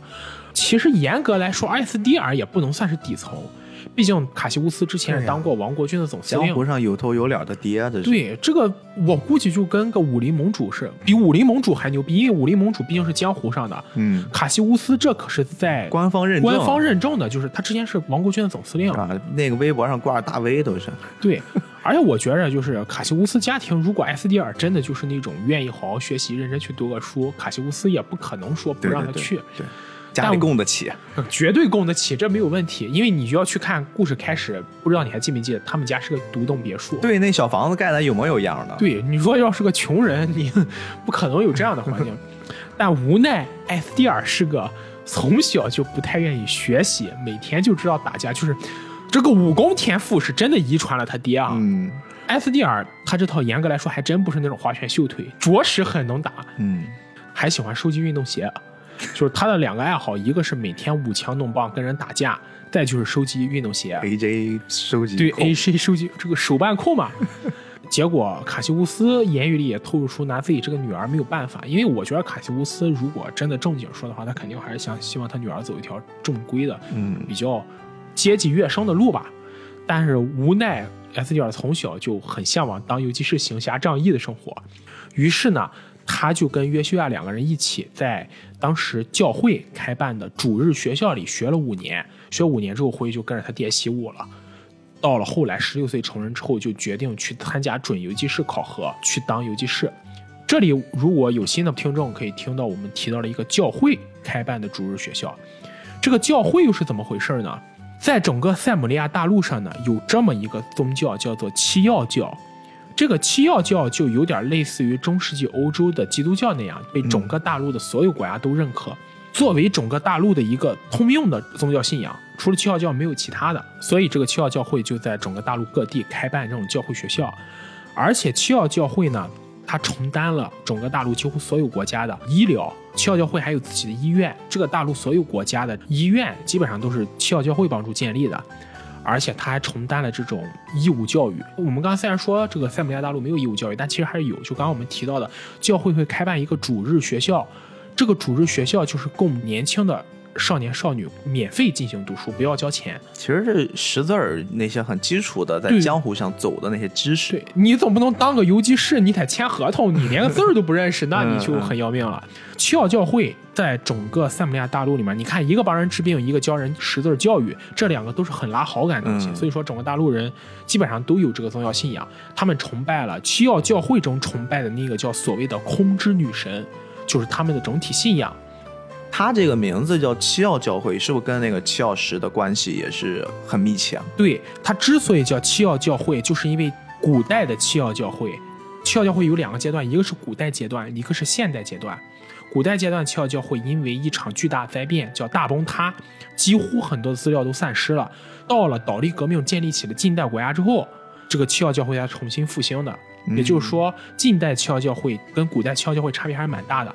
其实严格来说爱斯蒂尔也不能算是底层，毕竟卡西乌斯之前也当过王国军的总司令，江湖上有头有脸的爹。这是对这个，我估计就跟个武林盟主是，比武林盟主还牛逼，因为武林盟主毕竟是江湖上的。嗯，卡西乌斯这可是在官方认官方认证的，就是他之前是王国军的总司令啊，那个微博上挂着大 V 都是。对。而且我觉着，就是卡西乌斯家庭，如果埃斯蒂尔真的就是那种愿意好好学习、认真去读个书，卡西乌斯也不可能说不让他去。对，家里供得起。绝对供得起，这没有问题。因为你就要去看故事开始，不知道你还记没记得，他们家是个独栋别墅。对，那小房子盖的有模有样的。对，你说要是个穷人，你不可能有这样的环境。但无奈艾斯蒂尔是个从小就不太愿意学习，每天就知道打架，就是这个武功天赋是真的遗传了他爹啊。嗯艾斯蒂尔他这套严格来说还真不是那种花拳绣腿，着实很能打，嗯，还喜欢收集运动鞋。就是他的两个爱好，一个是每天舞枪弄棒跟人打架，再就是收集运动鞋。，AJ 收集对 AJ 收集这个手办控嘛。结果卡西乌斯言语里也透露出拿自己这个女儿没有办法，因为我觉得卡西乌斯如果真的正经说的话，他肯定还是想希望他女儿走一条正规的、嗯比较接近跃升的路吧。但是无奈埃斯蒂尔从小就很向往当游击士行侠仗义的生活，于是呢，他就跟约修亚两个人一起在当时教会开办的主日学校里学了五年，学五年之后回去就跟着他爹习武了。到了后来十六岁成人之后，就决定去参加准游击士考核，去当游击士。这里如果有新的听众，可以听到我们提到了一个教会开办的主日学校。这个教会又是怎么回事呢？在整个塞姆利亚大陆上呢，有这么一个宗教叫做七曜教。这个七曜教就有点类似于中世纪欧洲的基督教那样，被整个大陆的所有国家都认可，作为整个大陆的一个通用的宗教信仰。除了七曜教，没有其他的，所以这个七曜教会就在整个大陆各地开办这种教会学校，而且七曜教会呢，它承担了整个大陆几乎所有国家的医疗。七曜教会还有自己的医院，这个大陆所有国家的医院基本上都是七曜教会帮助建立的。而且他还承担了这种义务教育。我们刚刚虽然说这个塞姆利亚大陆没有义务教育，但其实还是有。就刚刚我们提到的，教会会开办一个主日学校，这个主日学校就是供年轻的少年少女免费进行读书，不要交钱。其实是识字儿那些很基础的，在江湖上走的那些知识。对你总不能当个游击士，你得签合同，你连个字儿都不认识，那你就很要命了。七奥教会在整个塞姆利亚大陆里面，你看一个帮人治病，一个教人识字儿教育，这两个都是很拉好感的东西。嗯所以说，整个大陆人基本上都有这个宗教信仰，他们崇拜了七奥教会中崇拜的那个叫所谓的空之女神，就是他们的整体信仰。他这个名字叫七曜教会，是不是跟那个七曜石的关系也是很密切啊？对，它之所以叫七曜教会，就是因为古代的七曜教会，七曜教会有两个阶段，一个是古代阶段，一个是现代阶段。古代阶段七曜教会因为一场巨大灾变叫大崩塌，几乎很多资料都散失了。到了倒立革命建立起了近代国家之后，这个七曜教会才重新复兴的。也就是说，近代七曜教会跟古代七曜教会差别还是蛮大的。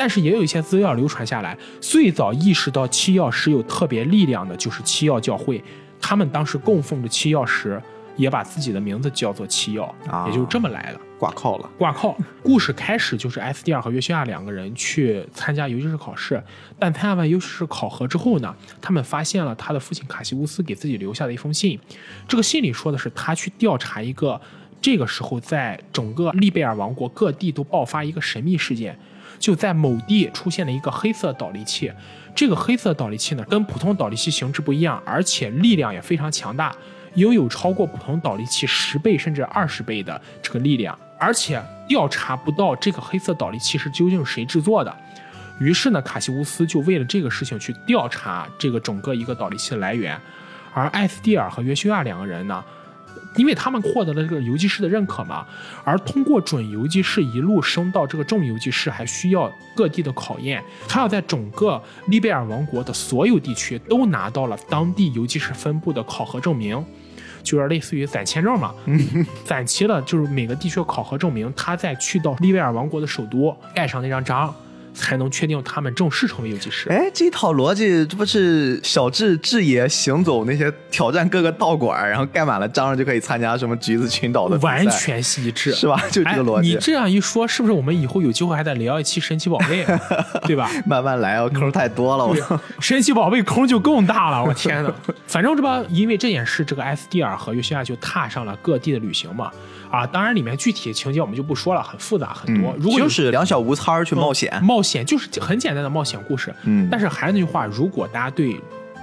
但是也有一些资料流传下来，最早意识到七曜石有特别力量的就是七曜教会，他们当时供奉着七曜石，也把自己的名字叫做七曜，啊也就是这么来的。挂靠了。挂靠。故事开始就是埃斯蒂尔和约西亚两个人去参加游击士考试，但参加完游击士考核之后呢，他们发现了他的父亲卡西乌斯给自己留下的一封信。这个信里说的是他去调查一个，这个时候在整个利贝尔王国各地都爆发一个神秘事件，就在某地出现了一个黑色导力器。这个黑色导力器呢，跟普通导力器形制不一样，而且力量也非常强大，拥有超过普通导力器十倍甚至二十倍的这个力量，而且调查不到这个黑色导力器是究竟谁制作的。于是呢，卡西乌斯就为了这个事情去调查这个整个一个导力器的来源，而艾斯蒂尔和约修亚两个人呢，因为他们获得了这个游击士的认可嘛，而通过准游击士一路升到这个重游击士，还需要各地的考验。他要在整个利贝尔王国的所有地区都拿到了当地游击士分部的考核证明，就是类似于攒签证嘛。攒齐了，就是每个地区的考核证明，他再去到利贝尔王国的首都盖上那张章，才能确定他们正式成为游击士。哎，这套逻辑，这不是小智智爷行走那些挑战各个道馆，然后盖满了章就可以参加什么橘子群岛的完全是一致，是吧？就这个逻辑。哎你这样一说，是不是我们以后有机会还得聊一期神奇宝贝，对吧？慢慢来哦，坑太多了，神奇宝贝坑就更大了，我天呐！反正这吧，因为这件事，这个埃斯蒂尔和约西亚就踏上了各地的旅行嘛。啊，当然里面具体的情节我们就不说了，很复杂很多。如果就是两小无猜儿去冒险。冒险就是很简单的冒险故事。嗯但是还是那句话，如果大家对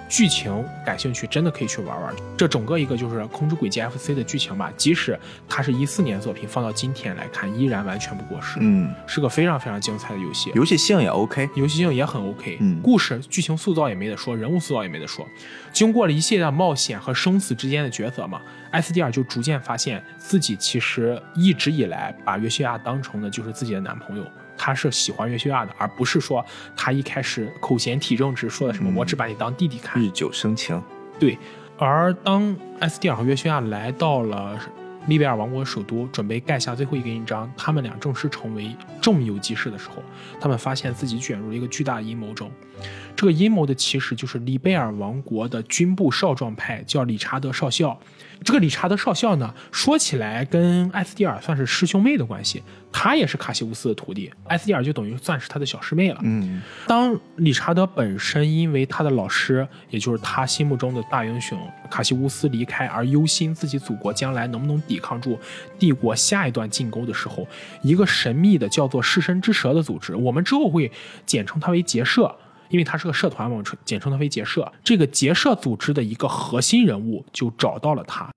剧情感兴趣，真的可以去玩玩。这整个一个就是《空之轨迹 FC》的剧情吧，即使它是一四年作品，放到今天来看，依然完全不过时。嗯，是个非常非常精彩的游戏，游戏性也 OK，游戏性也很 OK。嗯故事剧情塑造也没得说，人物塑造也没得说。经过了一系列冒险和生死之间的抉择嘛，埃斯蒂尔就逐渐发现自己其实一直以来把约西亚当成的就是自己的男朋友。他是喜欢约西亚的，而不是说他一开始口嫌体正直说的什么“嗯我只把你当弟弟看”日久生情。对，而当埃斯蒂尔和约西亚来到了利贝尔王国首都，准备盖下最后一个印章，他们俩正式成为重游记事的时候，他们发现自己卷入了一个巨大的阴谋中。这个阴谋的起始就是里贝尔王国的军部少壮派，叫理查德少校。这个理查德少校呢，说起来跟艾斯蒂尔算是师兄妹的关系，他也是卡西乌斯的徒弟，艾斯蒂尔就等于算是他的小师妹了。嗯，当理查德本身因为他的老师，也就是他心目中的大英雄卡西乌斯离开而忧心自己祖国将来能不能抵抗住帝国下一段进攻的时候，一个神秘的叫做弑神之蛇的组织，我们之后会简称它为结社。因为它是个社团嘛，我们简称它为结社。这个结社组织的一个核心人物就找到了他，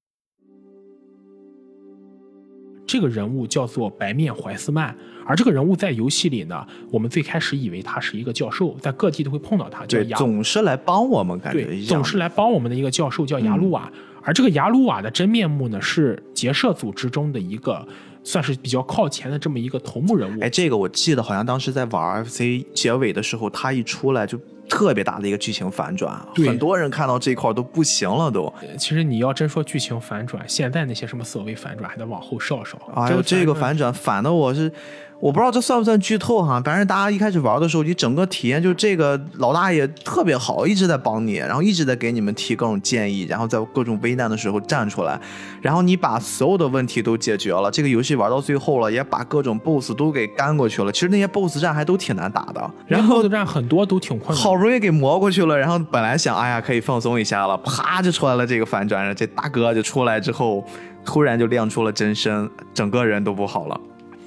这个人物叫做白面怀斯曼，而这个人物在游戏里呢，我们最开始以为他是一个教授，在各地都会碰到他，叫对，雅总是来帮我们，感觉对，总是来帮我们的一个教授叫雅鲁瓦，而这个雅鲁瓦的真面目呢，是结社组织中的一个算是比较靠前的这么一个头目人物。哎，这个我记得好像当时在玩 FC 结尾的时候，他一出来就特别大的一个剧情反转，很多人看到这块儿都不行了都。其实你要真说剧情反转，现在那些什么所谓反转还得往后稍稍。哎呦，这个反反转反的我是，我不知道这算不算剧透哈。反正大家一开始玩的时候，你整个体验就这个老大爷特别好，一直在帮你，然后一直在给你们提各种建议，然后在各种危难的时候站出来，然后你把所有的问题都解决了。这个游戏玩到最后了，也把各种 BOSS 都给干过去了。其实那些 BOSS 战还都挺难打的，然后 BOSS 战很多都挺困难。好容易给磨过去了，然后本来想，哎呀，可以放松一下了，啪就出来了这个反转，这大哥就出来之后，突然就亮出了真身，整个人都不好了。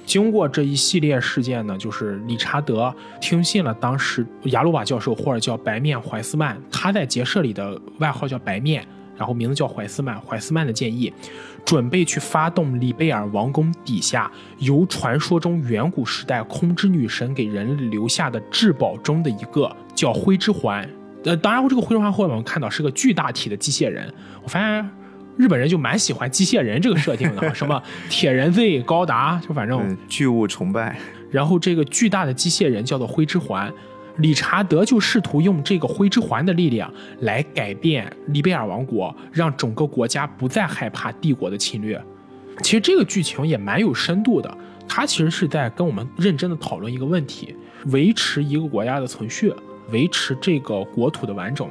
经过这一系列事件呢，就是理查德听信了当时雅鲁瓦教授或者叫白面怀斯曼，他在结社里的外号叫白面，然后名字叫怀斯曼，怀斯曼的建议，准备去发动里贝尔王宫底下由传说中远古时代空之女神给人留下的至宝中的一个叫灰之环。呃，当然，这个灰之环后面我们看到是个巨大体的机械人，我发现。日本人就蛮喜欢机械人这个设定的，什么铁人 Z、高达，就反正嗯，巨物崇拜。然后这个巨大的机械人叫做灰之环，理查德就试图用这个灰之环的力量来改变利贝尔王国，让整个国家不再害怕帝国的侵略。其实这个剧情也蛮有深度的，它其实是在跟我们认真的讨论一个问题：维持一个国家的存续，维持这个国土的完整，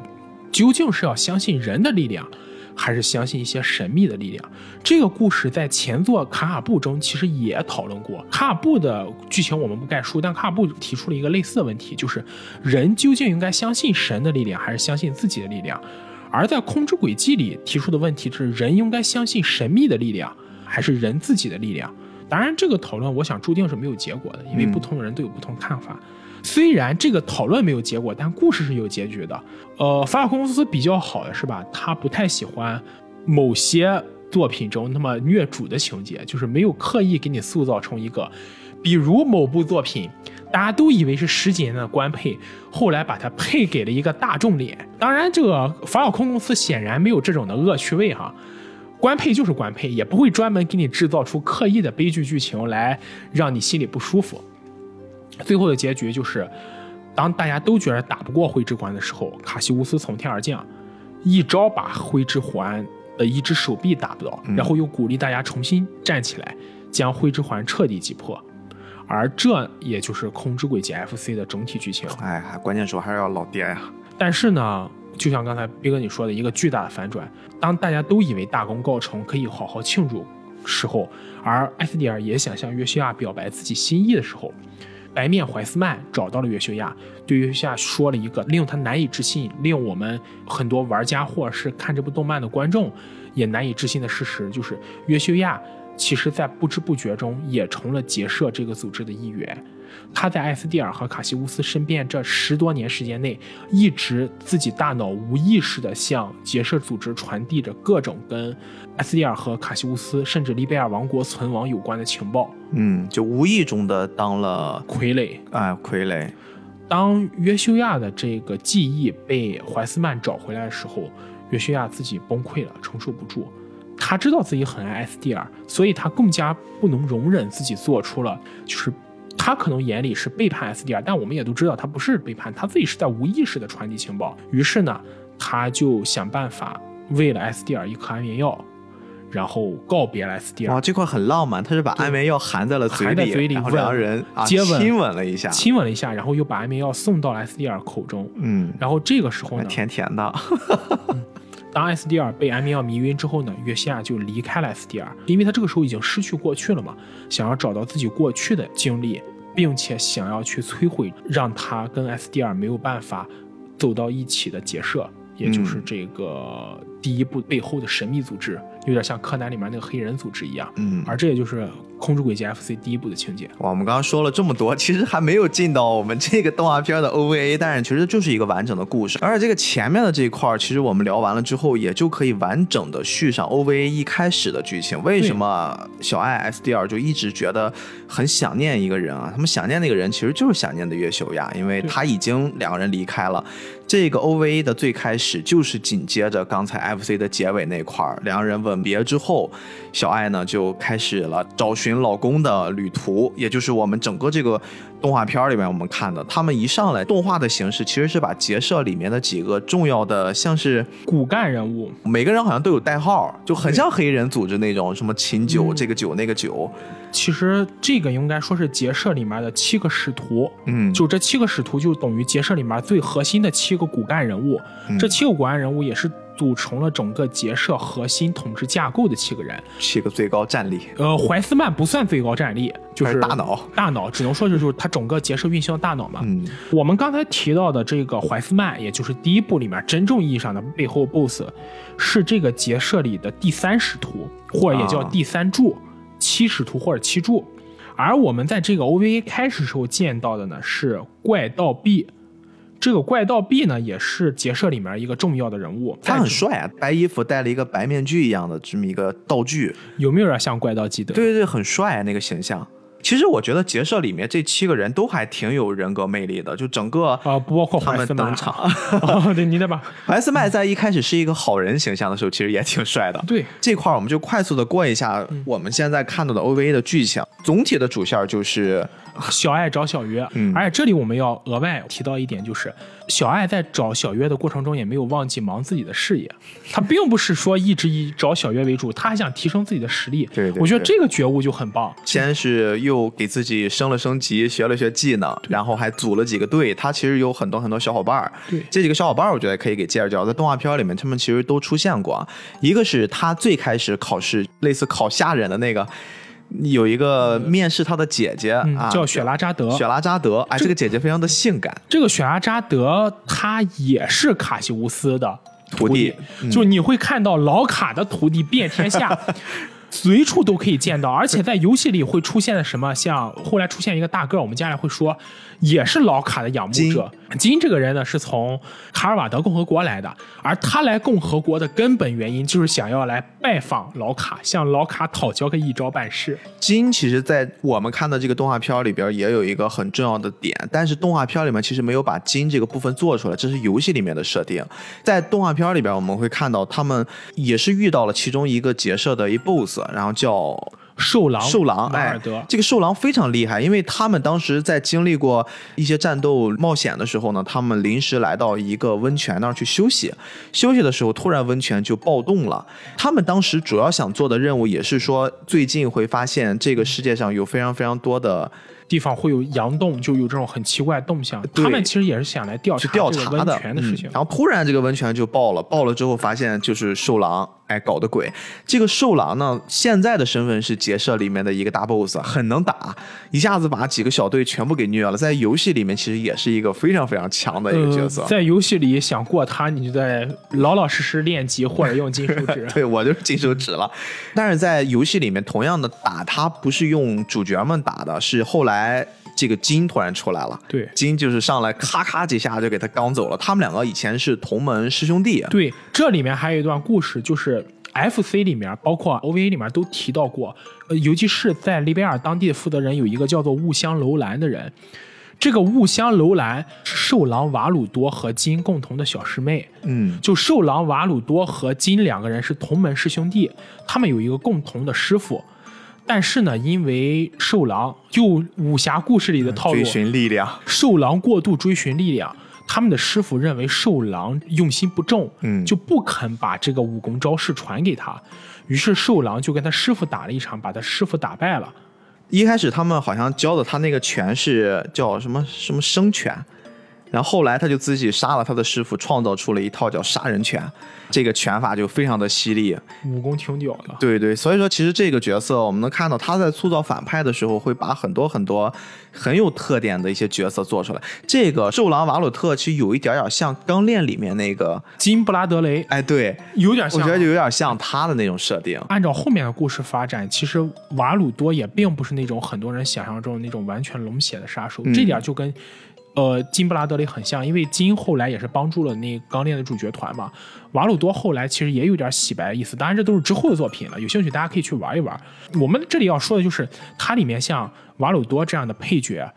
究竟是要相信人的力量？还是相信一些神秘的力量。这个故事在前作卡卡布中其实也讨论过。卡卡布的剧情我们不概述，但卡尔布提出了一个类似的问题，就是人究竟应该相信神的力量，还是相信自己的力量？而在空之轨迹里提出的问题是，人应该相信神秘的力量，还是人自己的力量？当然，这个讨论我想注定是没有结果的，因为不同的人都有不同看法。虽然这个讨论没有结果，但故事是有结局的。呃，法尔空公司比较好的是吧？他不太喜欢某些作品中那么虐主的情节，就是没有刻意给你塑造成一个，比如某部作品，大家都以为是十几年的官配，后来把它配给了一个大众脸。当然，这个法尔空公司显然没有这种的恶趣味哈。官配就是官配，也不会专门给你制造出刻意的悲剧剧情来让你心里不舒服。最后的结局就是，当大家都觉得打不过灰之环的时候，卡西乌斯从天而降，一招把灰之环的一只手臂打不倒，然后又鼓励大家重新站起来，将灰之环彻底击破。而这也就是《空之轨迹 FC》的整体剧情。哎，关键时候还是要老爹呀。但是呢，就像刚才斌哥你说的一个巨大的反转，当大家都以为大功告成，可以好好庆祝时候，而艾斯蒂尔也想向约西亚表白自己心意的时候，白面怀斯曼找到了约修亚，对约修亚说了一个令他难以置信、令我们很多玩家或者是看这部动漫的观众也难以置信的事实，就是约修亚其实在不知不觉中也成了结社这个组织的一员。他在艾斯蒂尔和卡西乌斯身边这十多年时间内，一直自己大脑无意识地向结社组织传递着各种跟艾斯蒂尔和卡西乌斯甚至利贝尔王国存亡有关的情报。嗯，就无意中的当了傀儡。啊，傀儡。当约修亚的这个记忆被怀斯曼找回来的时候，约修亚自己崩溃了，承受不住。他知道自己很爱艾斯蒂尔，所以他更加不能容忍自己做出了就是。他可能眼里是背叛 SDR，但我们也都知道他不是背叛，他自己是在无意识的传递情报。于是呢，他就想办法喂了 SDR 一颗安眠药，然后告别了 SDR。哇，这块很浪漫，他是把安眠药含在了嘴里，嘴里，然后两人接吻，亲吻了一下，亲吻了一下，然后又把安眠药送到了 SDR 口中。嗯，然后这个时候呢，甜甜的。当 SDR 被安眠药迷晕之后呢，约西亚就离开了 SDR，因为他这个时候已经失去过去了嘛，想要找到自己过去的经历，并且想要去摧毁让他跟 SDR 没有办法走到一起的结社，也就是这个第一部背后的神秘组织。有点像柯南里面那个黑人组织一样，嗯，而这也就是空之轨迹 FC 第一部的情节。哇，我们刚刚说了这么多，其实还没有进到我们这个动画片的 OVA，但是其实就是一个完整的故事。而且这个前面的这一块，其实我们聊完了之后，也就可以完整的续上 OVA 一开始的剧情。为什么小爱 SDR 就一直觉得很想念一个人啊？他们想念那个人，其实就是想念的月秀亚，因为他已经两个人离开了。这个 OVA 的最开始就是紧接着刚才 FC 的结尾那块儿，两个人吻别之后，小爱呢就开始了找寻老公的旅途，也就是我们整个这个动画片里面我们看的，他们一上来动画的形式其实是把结社里面的几个重要的像是骨干人物，每个人好像都有代号，就很像黑人组织那种什么秦九这个九那个九。其实这个应该说是结社里面的七个使徒，嗯，就这七个使徒就等于结社里面最核心的七个骨干人物。这七个骨干人物也是组成了整个结社核心统治架构的七个人，七个最高战力。呃，怀斯曼不算最高战力，就是大脑，大脑只能说就是他整个结社运行的大脑嘛。嗯，我们刚才提到的这个怀斯曼，也就是第一部里面真正意义上的背后 BOSS，是这个结社里的第三使徒，或者也叫第三柱。七使徒或者七柱，而我们在这个 OVA 开始时候见到的呢是怪盗 B，这个怪盗 B 呢也是结社里面一个重要的人物，他很帅啊，白衣服戴了一个白面具一样的这么一个道具，有没有点像怪盗基德？对对对，很帅那个形象。其实我觉得结社里面这七个人都还挺有人格魅力的，就整个啊，不包括他们登场。对，你得把 怀斯麦在一开始是一个好人形象的时候，其实也挺帅的。对这块儿，我们就快速的过一下我们现在看到的 OVA 的剧情。总体的主线就是小爱找小约，而且这里我们要额外提到一点，就是小爱在找小约的过程中也没有忘记忙自己的事业。他并不是说一直以找小约为主，他还想提升自己的实力。对，我觉得这个觉悟就很棒。先是又给自己升了升级，学了学技能，然后还组了几个队。他其实有很多很多小伙伴儿。对，这几个小伙伴儿，我觉得可以给介绍介绍。在动画片里面，他们其实都出现过。一个是他最开始考试，类似考下人的那个。有一个面试他的姐姐啊，叫雪拉扎德。雪拉扎德，哎，这个姐姐非常的性感。这个雪拉扎德，她也是卡西乌斯的徒弟，就你会看到老卡的徒弟遍天下，随处都可以见到，而且在游戏里会出现的什么，像后来出现一个大个，我们将来会说。也是老卡的仰慕者。金这个人呢，是从卡尔瓦德共和国来的，而他来共和国的根本原因就是想要来拜访老卡，向老卡讨教个一招半式。金其实，在我们看的这个动画片里边也有一个很重要的点，但是动画片里面其实没有把金这个部分做出来，这是游戏里面的设定。在动画片里边，我们会看到他们也是遇到了其中一个结社的一 boss，然后叫。兽狼，兽狼，哎，这个兽狼非常厉害，因为他们当时在经历过一些战斗冒险的时候呢，他们临时来到一个温泉那儿去休息，休息的时候突然温泉就暴动了。他们当时主要想做的任务也是说，最近会发现这个世界上有非常非常多的。地方会有阳洞，就有这种很奇怪的动向。他们其实也是想来调去查这个调查的温泉的事情。嗯然后突然这个温泉就爆了，爆了之后发现就是兽狼哎搞的鬼。这个兽狼呢，现在的身份是结社里面的一个大 boss，很能打，一下子把几个小队全部给虐了。在游戏里面其实也是一个非常非常强的一个角色。呃。在游戏里想过他，你就在老老实实练级或者用金手指。对我就是金手指了，但是在游戏里面，同样的打他不是用主角们打的，是后来这个金突然出来了，对。金就是上来咔咔几下就给他刚走了。他们两个以前是同门师兄弟，对，这里面还有一段故事，就是 FC 里面，包括 OVA 里面都提到过，呃，尤其是在利贝尔当地的负责人有一个叫做雾香楼兰的人。这个雾香楼兰是兽狼瓦鲁多和金共同的小师妹，嗯，就兽狼瓦鲁多和金两个人是同门师兄弟，他们有一个共同的师傅，但是呢，因为兽狼就武侠故事里的套路，追寻力量，兽狼过度追寻力量，他们的师傅认为兽狼用心不重，嗯。就不肯把这个武功招式传给他，于是兽狼就跟他师傅打了一场，把他师傅打败了。一开始他们好像教的他那个拳是叫什么什么生拳，然后后来他就自己杀了他的师傅，创造出了一套叫杀人拳，这个拳法就非常的犀利。武功挺屌的，对对，所以说其实这个角色我们能看到他在塑造反派的时候，会把很多很多很有特点的一些角色做出来。这个兽狼瓦鲁特其实有一点点像《钢炼》里面那个，金布拉德雷哎，对，有点像。我觉得就有点像他的那种设定。按照后面的故事发展，其实瓦鲁多也并不是那种很多人想象中的那种完全冷血的杀手，嗯这点就跟。呃，金布拉德雷很像，因为金后来也是帮助了那个钢炼的主角团嘛。瓦鲁多后来其实也有点洗白的意思，当然这都是之后的作品了，有兴趣大家可以去玩一玩。我们这里要说的就是，它里面像瓦鲁多这样的配角，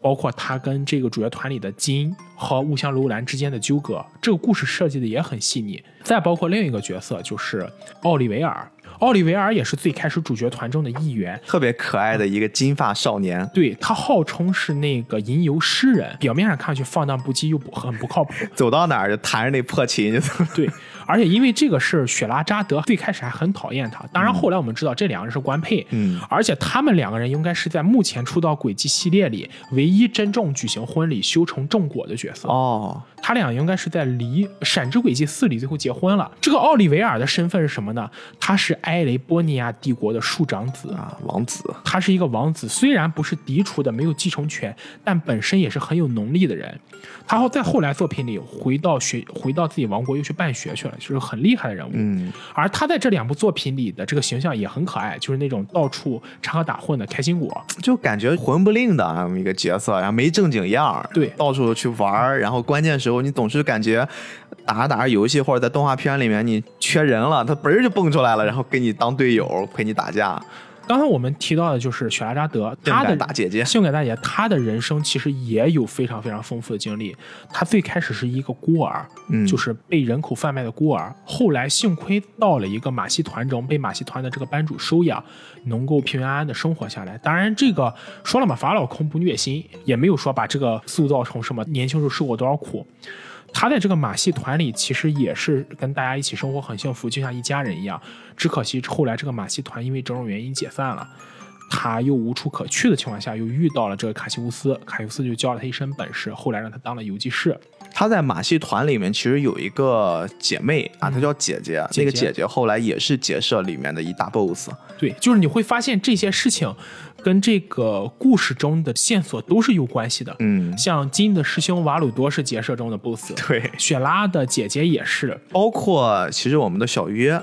包括他跟这个主角团里的金和雾香楼兰之间的纠葛，这个故事设计的也很细腻。再包括另一个角色就是奥利维尔，奥利维尔也是最开始主角团中的一员，特别可爱的一个金发少年，对他号称是那个吟游诗人，表面上看上去放荡不羁又不很不靠谱。走到哪儿就弹着那破琴。对，而且因为这个事儿，雪拉扎德最开始还很讨厌他。当然后来我们知道这两个人是官配，嗯，而且他们两个人应该是在目前出道轨迹系列里唯一真正举行婚礼、修成正果的角色。哦，他俩应该是在离《闪之轨迹四》里最后结婚了。这个奥利维尔的身份是什么呢？他是埃雷波尼亚帝国的庶长子啊，王子，他是一个王子，虽然不是嫡出的，没有继承权，但本身也是很有能力的人。他后在后来作品里回到学，回到自己王国又去办学去了，就是很厉害的人物。嗯，而他在这两部作品里的这个形象也很可爱，就是那种到处插科打诨的开心果。就感觉混不吝的啊一个角色，然后没正经样儿，对到处去玩儿，然后关键时候你总是感觉打着打着游戏或者在动画片里面你缺人了，他嘣儿就蹦出来了，然后给你当队友陪你打架，刚才我们提到的就是雪拉扎德，性她的感大姐姐，性感大姐，她的人生其实也有非常非常丰富的经历。她最开始是一个孤儿，嗯就是被人口贩卖的孤儿。后来幸亏到了一个马戏团中，被马戏团的这个班主收养，能够平平安安的生活下来。当然，这个说了嘛，法老空不虐心，也没有说把这个塑造成什么年轻时候受过多少苦。他在这个马戏团里，其实也是跟大家一起生活很幸福，就像一家人一样。只可惜后来这个马戏团因为种种原因解散了。他又无处可去的情况下，又遇到了这个卡西乌斯，卡西乌斯就教了他一身本事，后来让他当了游击士。她在马戏团里面其实有一个姐妹啊，她叫姐姐，那个姐姐后来也是结社里面的一大 boss，对，就是你会发现这些事情跟这个故事中的线索都是有关系的。嗯，像金的师兄瓦鲁多是结社中的 BOSS，对，雪拉的姐姐也是。包括其实我们的小约。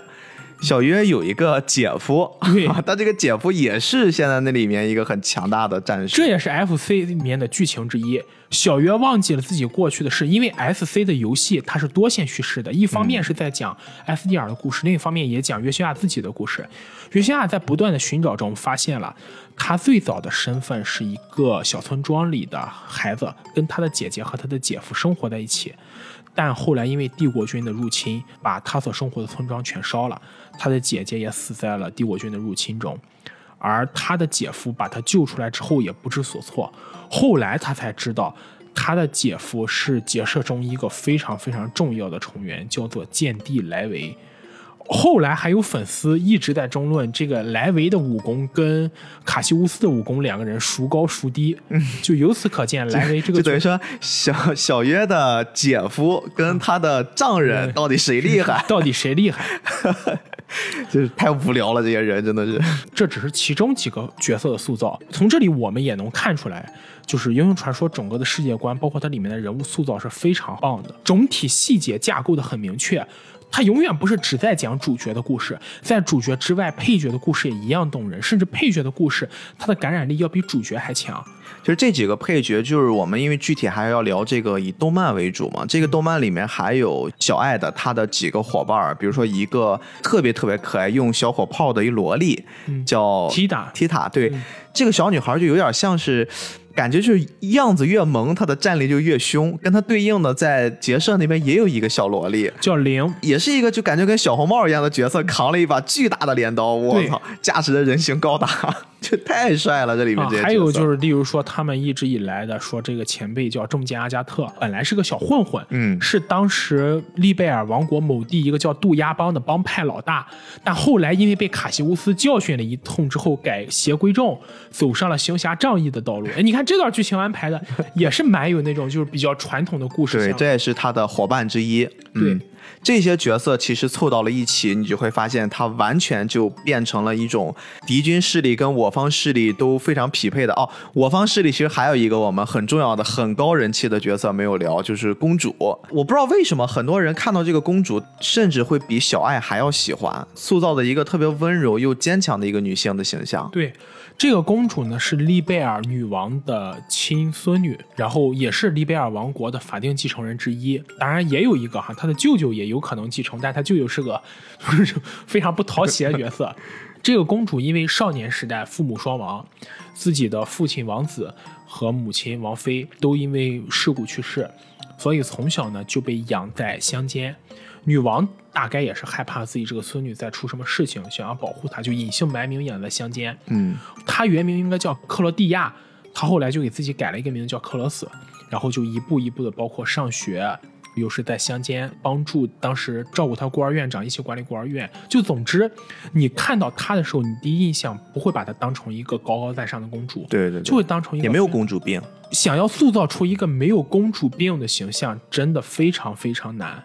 小约有一个姐夫，对 他这个姐夫也是现在那里面一个很强大的战士。这也是 FC 里面的剧情之一。小约忘记了自己过去的事，因为 SC 的游戏它是多线叙事的，一方面是在讲 SDR 的故事，另一方面也讲约西亚自己的故事。约西亚在不断的寻找中发现了，他最早的身份是一个小村庄里的孩子，跟他的姐姐和他的姐夫生活在一起。但后来因为帝国军的入侵，把他所生活的村庄全烧了，他的姐姐也死在了帝国军的入侵中。而他的姐夫把他救出来之后也不知所措，后来他才知道，他的姐夫是结社中一个非常非常重要的成员，叫做剑帝莱维。后来还有粉丝一直在争论这个莱维的武功跟卡西乌斯的武功两个人孰高孰低，就由此可见莱维这个 就等于说小小约的姐夫跟他的丈人到底谁厉害？到底谁厉害？就是太无聊了，这些人真的是。这只是其中几个角色的塑造，从这里我们也能看出来，就是《英雄传说》整个的世界观，包括它里面的人物塑造是非常棒的，总体细节架构的很明确。它永远不是只在讲主角的故事，在主角之外，配角的故事也一样动人，甚至配角的故事，它的感染力要比主角还强。其实这几个配角，就是我们因为具体还要聊这个以动漫为主嘛，这个动漫里面还有小爱的他的几个伙伴，比如说一个特别特别可爱用小火炮的一萝莉，叫提塔提塔，对，这个小女孩就有点像是。感觉就是样子越萌，他的战力就越凶。跟他对应的，在结社那边也有一个小萝莉，叫灵，也是一个就感觉跟小红帽一样的角色，扛了一把巨大的镰刀。我操，驾驶的人形高达，这太帅了！这里面还有就是，例如说他们一直以来的说这个前辈叫中间阿加特，本来是个小混混，嗯，是当时利贝尔王国某地一个叫杜鸦帮的帮派老大，但后来因为被卡西乌斯教训了一通之后，改邪归正，走上了行侠仗义的道路。哎，你看。这段剧情安排的也是蛮有那种就是比较传统的故事，对，这也是他的伙伴之一。对，这些角色其实凑到了一起，你就会发现它完全就变成了一种敌军势力跟我方势力都非常匹配的哦。我方势力其实还有一个我们很重要的、很高人气的角色没有聊，就是公主。我不知道为什么很多人看到这个公主，甚至会比小爱还要喜欢，塑造的一个特别温柔又坚强的一个女性的形象。对。这个公主呢是利贝尔女王的亲孙女，然后也是利贝尔王国的法定继承人之一。当然也有一个哈，她的舅舅也有可能继承，但她舅舅是个 非常不讨喜的角色。这个公主因为少年时代父母双亡，自己的父亲王子和母亲王妃都因为事故去世，所以从小呢就被养在乡间。女王大概也是害怕自己这个孙女再出什么事情，想要保护她，就隐姓埋名养在乡间。嗯，她原名应该叫克罗地亚，她后来就给自己改了一个名字叫克罗斯，然后就一步一步的，包括上学，又是在乡间帮助当时照顾他孤儿院长，一起管理孤儿院。就总之，你看到她的时候，你第一印象不会把她当成一个高高在上的公主，对对，就会当成一个也没有公主病。想要塑造出一个没有公主病的形象，真的非常非常难。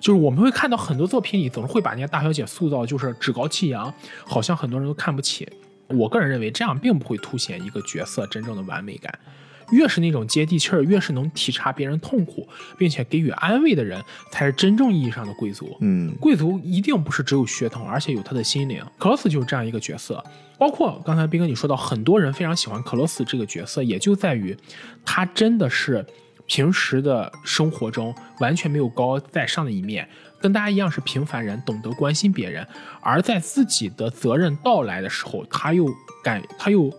就是我们会看到很多作品里总是会把人家大小姐塑造就是趾高气扬，好像很多人都看不起。我个人认为这样并不会凸显一个角色真正的完美感。越是那种接地气儿，越是能体察别人痛苦并且给予安慰的人，才是真正意义上的贵族。嗯，贵族一定不是只有血统，而且有他的心灵。克罗斯就是这样一个角色。包括刚才斌哥你说到，很多人非常喜欢克罗斯这个角色，也就在于他真的是。平时的生活中完全没有高高在上的一面，跟大家一样是平凡人，懂得关心别人。而在自己的责任到来的时候，他又敢，他又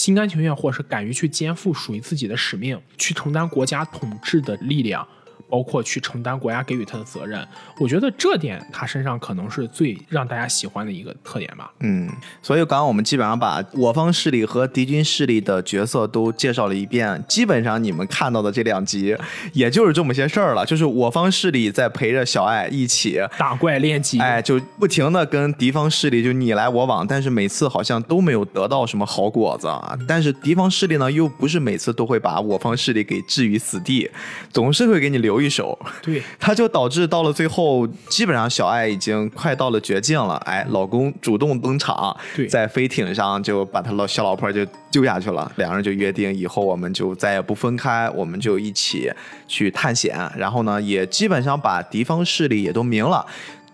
心甘情愿，或是敢于去肩负属于自己的使命，去承担国家统治的力量。包括去承担国家给予他的责任，我觉得这点他身上可能是最让大家喜欢的一个特点吧。嗯，所以刚刚我们基本上把我方势力和敌军势力的角色都介绍了一遍，基本上你们看到的这两集，也就是这么些事儿了。就是我方势力在陪着小爱一起打怪练级，哎，就不停的跟敌方势力就你来我往，但是每次好像都没有得到什么好果子。但是敌方势力呢，又不是每次都会把我方势力给置于死地，总是会给你留。对手，对，他就导致到了最后，基本上小爱已经快到了绝境了。哎，老公主动登场，在飞艇上就把他老小老婆就救下去了。两人就约定以后我们就再也不分开，我们就一起去探险。然后呢，也基本上把敌方势力也都明了。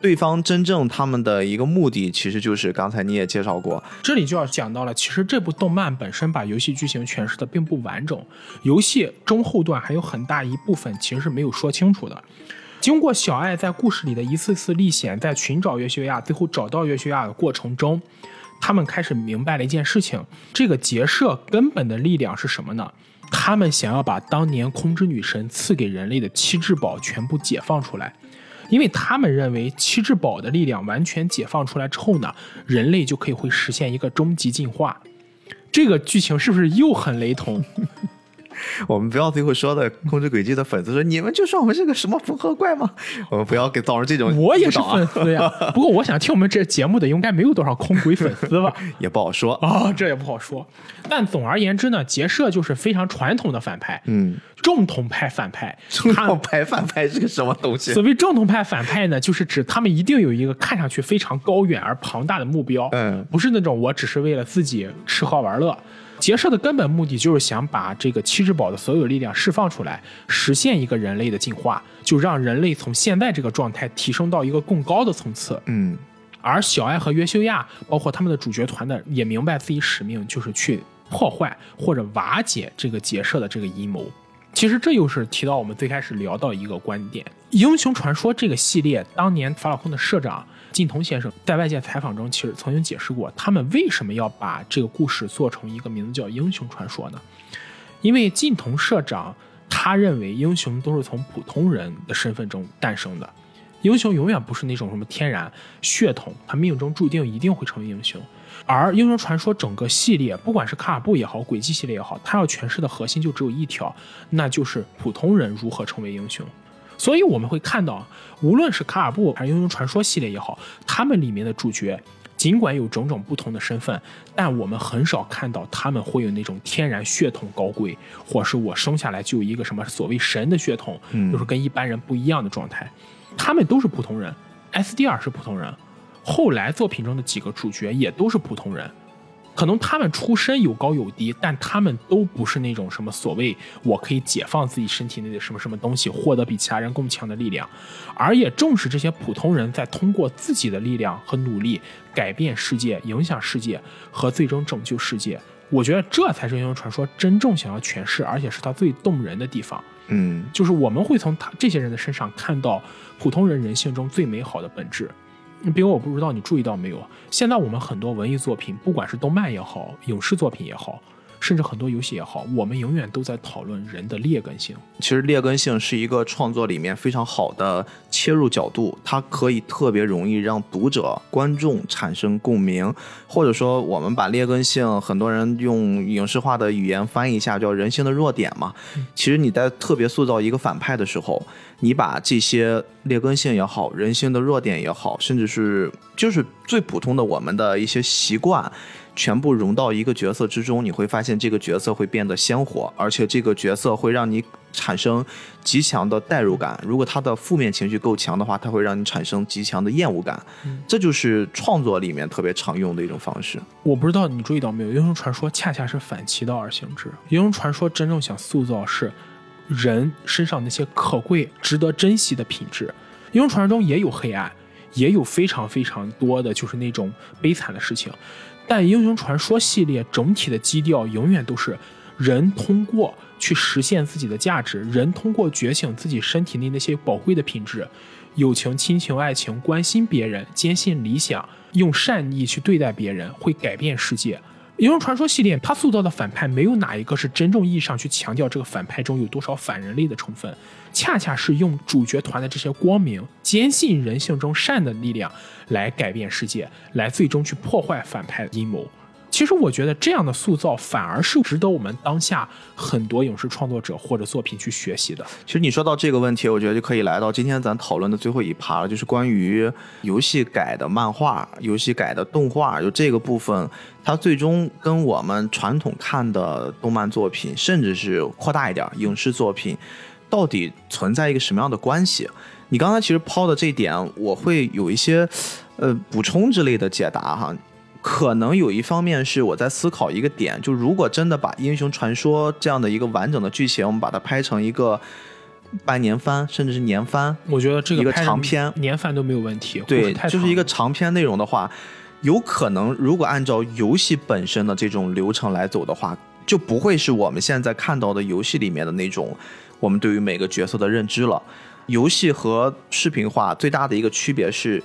对方真正他们的一个目的，其实就是刚才你也介绍过，这里就要讲到了。其实这部动漫本身把游戏剧情诠释的并不完整，游戏中后段还有很大一部分其实是没有说清楚的。经过小爱在故事里的一次次历险，在寻找约修亚，最后找到约修亚的过程中，他们开始明白了一件事情：这个结社根本的力量是什么呢？他们想要把当年空之女神赐给人类的七智宝全部解放出来。因为他们认为七智宝的力量完全解放出来之后呢，人类就可以会实现一个终极进化。这个剧情是不是又很雷同？我们不要最后说的控制轨迹的粉丝说你们就说我们是个什么缝合怪吗？我们不要给造成这种我也是粉丝呀。不过我想听我们这节目的应该没有多少空轨粉丝吧？也不好说。啊、这也不好说。但总而言之呢，结社就是非常传统的反派，嗯，正统派反派。正他统派反派是个什么东西所？谓正统派反派呢，就是指他们一定有一个看上去非常高远而庞大的目标，嗯不是那种我只是为了自己吃喝玩乐。结社的根本目的就是想把这个七之宝的所有力量释放出来，实现一个人类的进化，就让人类从现在这个状态提升到一个更高的层次。嗯而小爱和约修亚，包括他们的主角团的，也明白自己使命就是去破坏或者瓦解这个结社的这个阴谋。其实这又是提到我们最开始聊到一个观点，《英雄传说》这个系列，当年法老空的社长近藤先生在外界采访中，其实曾经解释过，他们为什么要把这个故事做成一个名字叫《英雄传说》呢？因为近藤社长他认为英雄都是从普通人的身份中诞生的，英雄永远不是那种什么天然血统，他命中注定一定会成为英雄。而《英雄传说》整个系列，不管是卡尔布也好，轨迹系列也好，它要诠释的核心就只有一条，那就是普通人如何成为英雄。所以我们会看到，无论是卡尔布还是《英雄传说》系列也好，他们里面的主角尽管有种种不同的身份，但我们很少看到他们会有那种天然血统高贵，或是我生下来就有一个什么所谓神的血统，嗯就是跟一般人不一样的状态。他们都是普通人，SDR 是普通人，后来作品中的几个主角也都是普通人。可能他们出身有高有低，但他们都不是那种什么所谓我可以解放自己身体内的什么什么东西，获得比其他人更强的力量。而也正是这些普通人在通过自己的力量和努力改变世界、影响世界和最终拯救世界。我觉得这才是《英雄传说》真正想要诠释，而且是它最动人的地方。嗯就是我们会从他这些人的身上看到普通人人性中最美好的本质。比如我不知道你注意到没有，现在我们很多文艺作品，不管是动漫也好，影视作品也好，甚至很多游戏也好，我们永远都在讨论人的劣根性。其实劣根性是一个创作里面非常好的切入角度，它可以特别容易让读者、观众产生共鸣，或者说我们把劣根性，很多人用影视化的语言翻译一下，叫人性的弱点嘛。其实你在特别塑造一个反派的时候，你把这些劣根性也好，人性的弱点也好，甚至是就是最普通的我们的一些习惯。全部融到一个角色之中，你会发现这个角色会变得鲜活，而且这个角色会让你产生极强的代入感。如果他的负面情绪够强的话，他会让你产生极强的厌恶感。这就是创作里面特别常用的一种方式。我不知道你注意到没有，《英雄传说》恰恰是反其道而行之。《英雄传说》真正想塑造是人身上那些可贵、值得珍惜的品质。《英雄传说》中也有黑暗，也有非常非常多的就是那种悲惨的事情，但《英雄传说》系列整体的基调永远都是人通过去实现自己的价值，人通过觉醒自己身体内那些宝贵的品质，友情、亲情、爱情，关心别人，坚信理想，用善意去对待别人，会改变世界。《英雄传说》系列，它塑造的反派没有哪一个是真正意义上去强调这个反派中有多少反人类的成分，恰恰是用主角团的这些光明、坚信人性中善的力量来改变世界，来最终去破坏反派的阴谋。其实我觉得这样的塑造反而是值得我们当下很多影视创作者或者作品去学习的。其实你说到这个问题，我觉得就可以来到今天咱讨论的最后一趴了，就是关于游戏改的漫画、游戏改的动画，就这个部分，它最终跟我们传统看的动漫作品，甚至是扩大一点影视作品，到底存在一个什么样的关系？你刚才其实抛的这一点，我会有一些呃补充之类的解答哈。可能有一方面是我在思考一个点，就如果真的把《英雄传说》这样的一个完整的剧情，我们把它拍成一个半年番，甚至是年番，我觉得这个一个拍长篇年番都没有问题，对就是一个长长篇内容的话，有可能如果按照游戏本身的这种流程来走的话，就不会是我们现在看到的游戏里面的那种我们对于每个角色的认知了。游戏和视频化最大的一个区别是，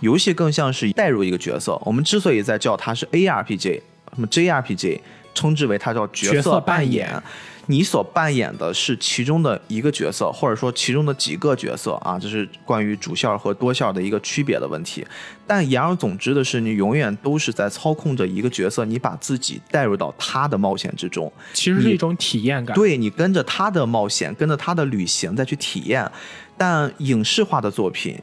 游戏更像是带入一个角色。我们之所以在叫它是 ARPG，那么 JRPG 称之为它叫角色扮演你所扮演的是其中的一个角色，或者说其中的几个角色啊，这是关于主线和多线的一个区别的问题。但言而总之的是，你永远都是在操控着一个角色，你把自己带入到他的冒险之中，其实是一种体验感。对你跟着他的冒险，跟着他的旅行再去体验。但影视化的作品。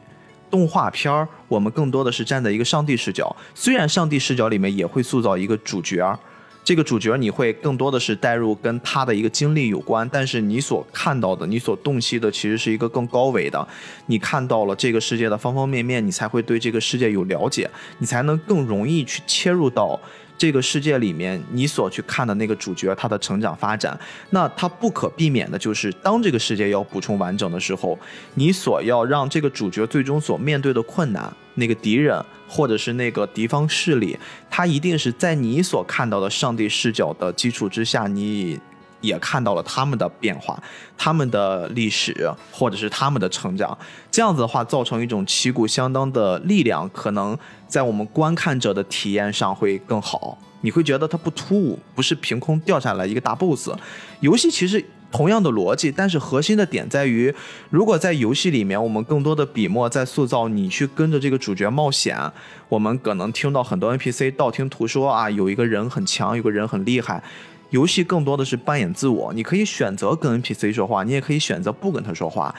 动画片儿，我们更多的是站在一个上帝视角。虽然上帝视角里面也会塑造一个主角，这个主角你会更多的是带入跟他的一个经历有关，但是你所看到的、你所洞悉的，其实是一个更高维的。你看到了这个世界的方方面面，你才会对这个世界有了解，你才能更容易去切入到。这个世界里面，你所去看的那个主角，他的成长发展，那他不可避免的就是，当这个世界要补充完整的时候，你所要让这个主角最终所面对的困难，那个敌人或者是那个敌方势力，他一定是在你所看到的上帝视角的基础之下，你。也看到了他们的变化，他们的历史，或者是他们的成长，这样子的话，造成一种旗鼓相当的力量，可能在我们观看者的体验上会更好。你会觉得它不突兀，不是凭空掉下来一个大 boss。游戏其实同样的逻辑，但是核心的点在于，如果在游戏里面，我们更多的笔墨在塑造你去跟着这个主角冒险，我们可能听到很多 NPC 道听途说啊，有一个人很强，有个人很厉害。游戏更多的是扮演自我，你可以选择跟 NPC 说话，你也可以选择不跟他说话。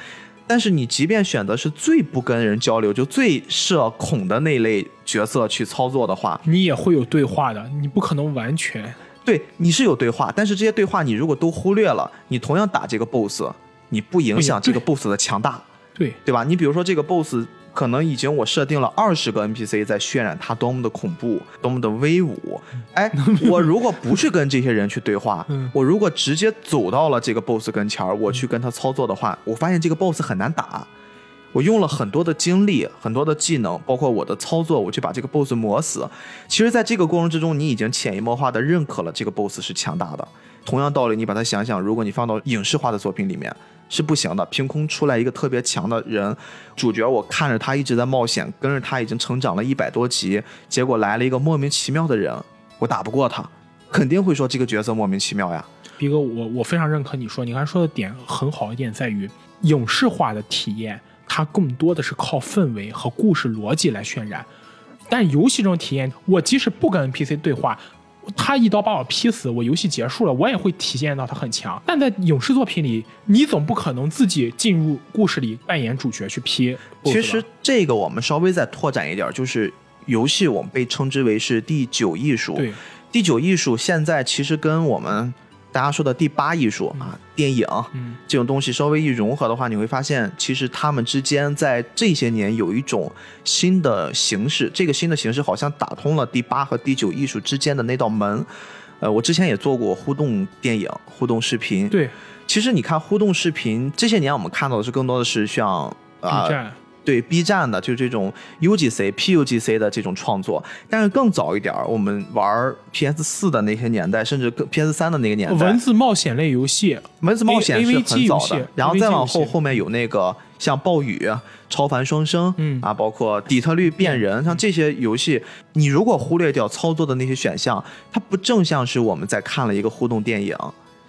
但是你即便选择是最不跟人交流，就最社恐的那类角色去操作的话，你也会有对话的，你不可能完全对，你是有对话，但是这些对话你如果都忽略了，你同样打这个 BOSS，你不影响这个 BOSS 的强大，对对吧？你比如说这个 BOSS。可能已经我设定了二十个 NPC 在渲染他多么的恐怖，多么的威武。哎，我如果不去跟这些人去对话，我如果直接走到了这个 BOSS 跟前儿，我去跟他操作的话，我发现这个 BOSS 很难打。我用了很多的精力，很多的技能，包括我的操作，我去把这个 BOSS 磨死。其实，在这个过程之中，你已经潜移默化的认可了这个 BOSS 是强大的。同样道理，你把它想想，如果你放到影视化的作品里面。是不行的，凭空出来一个特别强的人，主角我看着他一直在冒险，跟着他已经成长了一百多集，结果来了一个莫名其妙的人，我打不过他，肯定会说这个角色莫名其妙呀。逼哥，我我非常认可你说，你刚才说的点很好一点在于影视化的体验，它更多的是靠氛围和故事逻辑来渲染，但游戏这种体验，我即使不跟 NPC 对话。他一刀把我劈死，我游戏结束了，我也会体现到他很强。但在影视作品里，你总不可能自己进入故事里扮演主角去劈。其实这个我们稍微再拓展一点，就是游戏我们被称之为是第九艺术。对，第九艺术现在其实跟我们。大家说的第八艺术啊，电影这种东西稍微一融合的话，你会发现其实他们之间在这些年有一种新的形式。这个新的形式好像打通了第八和第九艺术之间的那道门。呃，我之前也做过互动电影、互动视频。对，其实你看互动视频这些年，我们看到的是更多的是像啊。对 B 站的，就是这种 UGC、PUGC 的这种创作，但是更早一点我们玩 PS 四的那些年代，甚至 PS 三的那个年代，文字冒险类游戏，文字冒险是很早的，然后再往后，后面有那个像暴雨、超凡双生，嗯啊，包括底特律变人，像这些游戏，你如果忽略掉操作的那些选项，它不正像是我们在看了一个互动电影。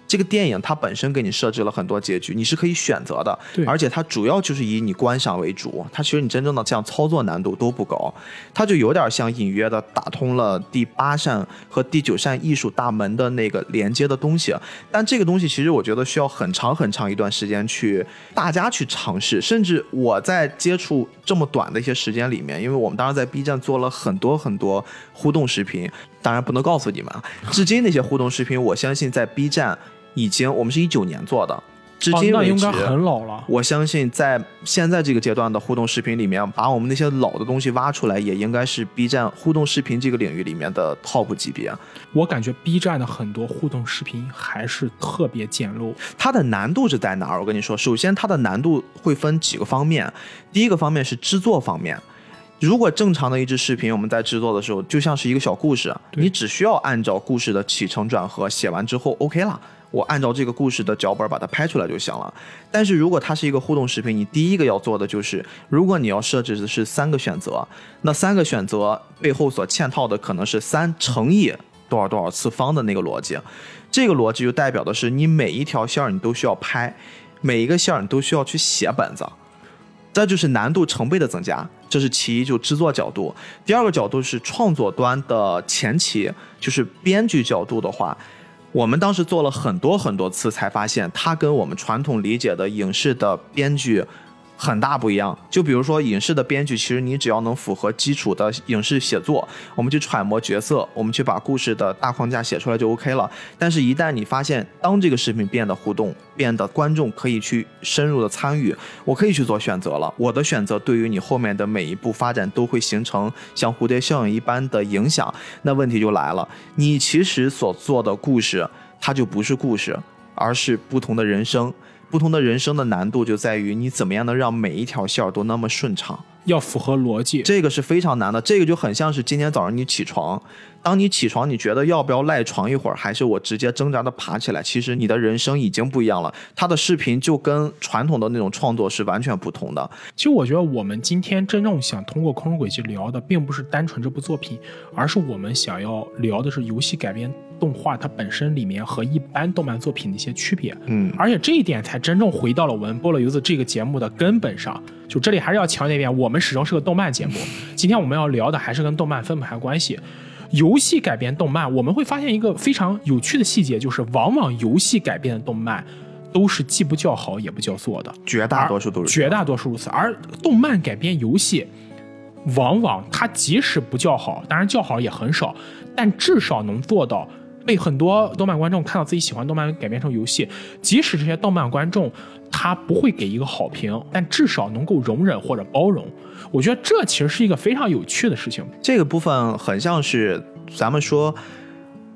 这个电影它本身给你设置了很多结局，你是可以选择的，而且它主要就是以你观赏为主。它其实你真正的这样操作难度都不高，它就有点像隐约的打通了第八扇和第九扇艺术大门的那个连接的东西。但这个东西其实我觉得需要很长很长一段时间去大家去尝试，甚至我在接触这么短的一些时间里面，因为我们当时在 B 站做了很多很多互动视频，当然不能告诉你们啊，至今那些互动视频，我相信在 B 站。已经，我们是一九年做的，至今为止，应该很老了。我相信在现在这个阶段的互动视频里面，把我们那些老的东西挖出来，也应该是 B 站互动视频这个领域里面的 top 级别。我感觉 B 站的很多互动视频还是特别简陋。它的难度是在哪儿？我跟你说，首先它的难度会分几个方面。第一个方面是制作方面。如果正常的一支视频，我们在制作的时候就像是一个小故事，你只需要按照故事的起承转合写完之后，OK 了。我按照这个故事的脚本把它拍出来就行了。但是如果它是一个互动视频，你第一个要做的就是，如果你要设置的是三个选择，那三个选择背后所嵌套的可能是三乘以多少多少次方的那个逻辑。这个逻辑就代表的是你每一条线你都需要拍，每一个线你都需要去写本子，这就是难度成倍的增加。这是其一，就制作角度。第二个角度是创作端的前期，就是编剧角度的话，我们当时做了很多很多次，才发现它跟我们传统理解的影视的编剧。很大不一样，就比如说影视的编剧，其实你只要能符合基础的影视写作，我们去揣摩角色，我们去把故事的大框架写出来就 OK 了。但是，一旦你发现当这个视频变得互动，变得观众可以去深入的参与，我可以去做选择了。我的选择对于你后面的每一步发展都会形成像蝴蝶效应一般的影响。那问题就来了，你其实所做的故事，它就不是故事，而是不同的人生。不同的人生的难度就在于你怎么样能让每一条线儿都那么顺畅，要符合逻辑，这个是非常难的。这个就很像是今天早上你起床，当你起床，你觉得要不要赖床一会儿，还是我直接挣扎的爬起来？其实你的人生已经不一样了。他的视频就跟传统的那种创作是完全不同的。其实我觉得我们今天真正想通过《空中轨迹》聊的，并不是单纯这部作品，而是我们想要聊的是游戏改编。动画它本身里面和一般动漫作品的一些区别，嗯，而且这一点才真正回到了我们菠萝游子这个节目的根本上。就这里还是要强调一遍，我们始终是个动漫节目。今天我们要聊的还是跟动漫分不开关系。游戏改编动漫，我们会发现一个非常有趣的细节，就是往往游戏改编的动漫都是既不叫好也不叫座的，绝大多数都是绝大多数如此。而动漫改编游戏，往往它即使不叫好，当然叫好也很少，但至少能做到。被很多动漫观众看到自己喜欢动漫改编成游戏，即使这些动漫观众他不会给一个好评，但至少能够容忍或者包容。我觉得这其实是一个非常有趣的事情。这个部分很像是咱们说，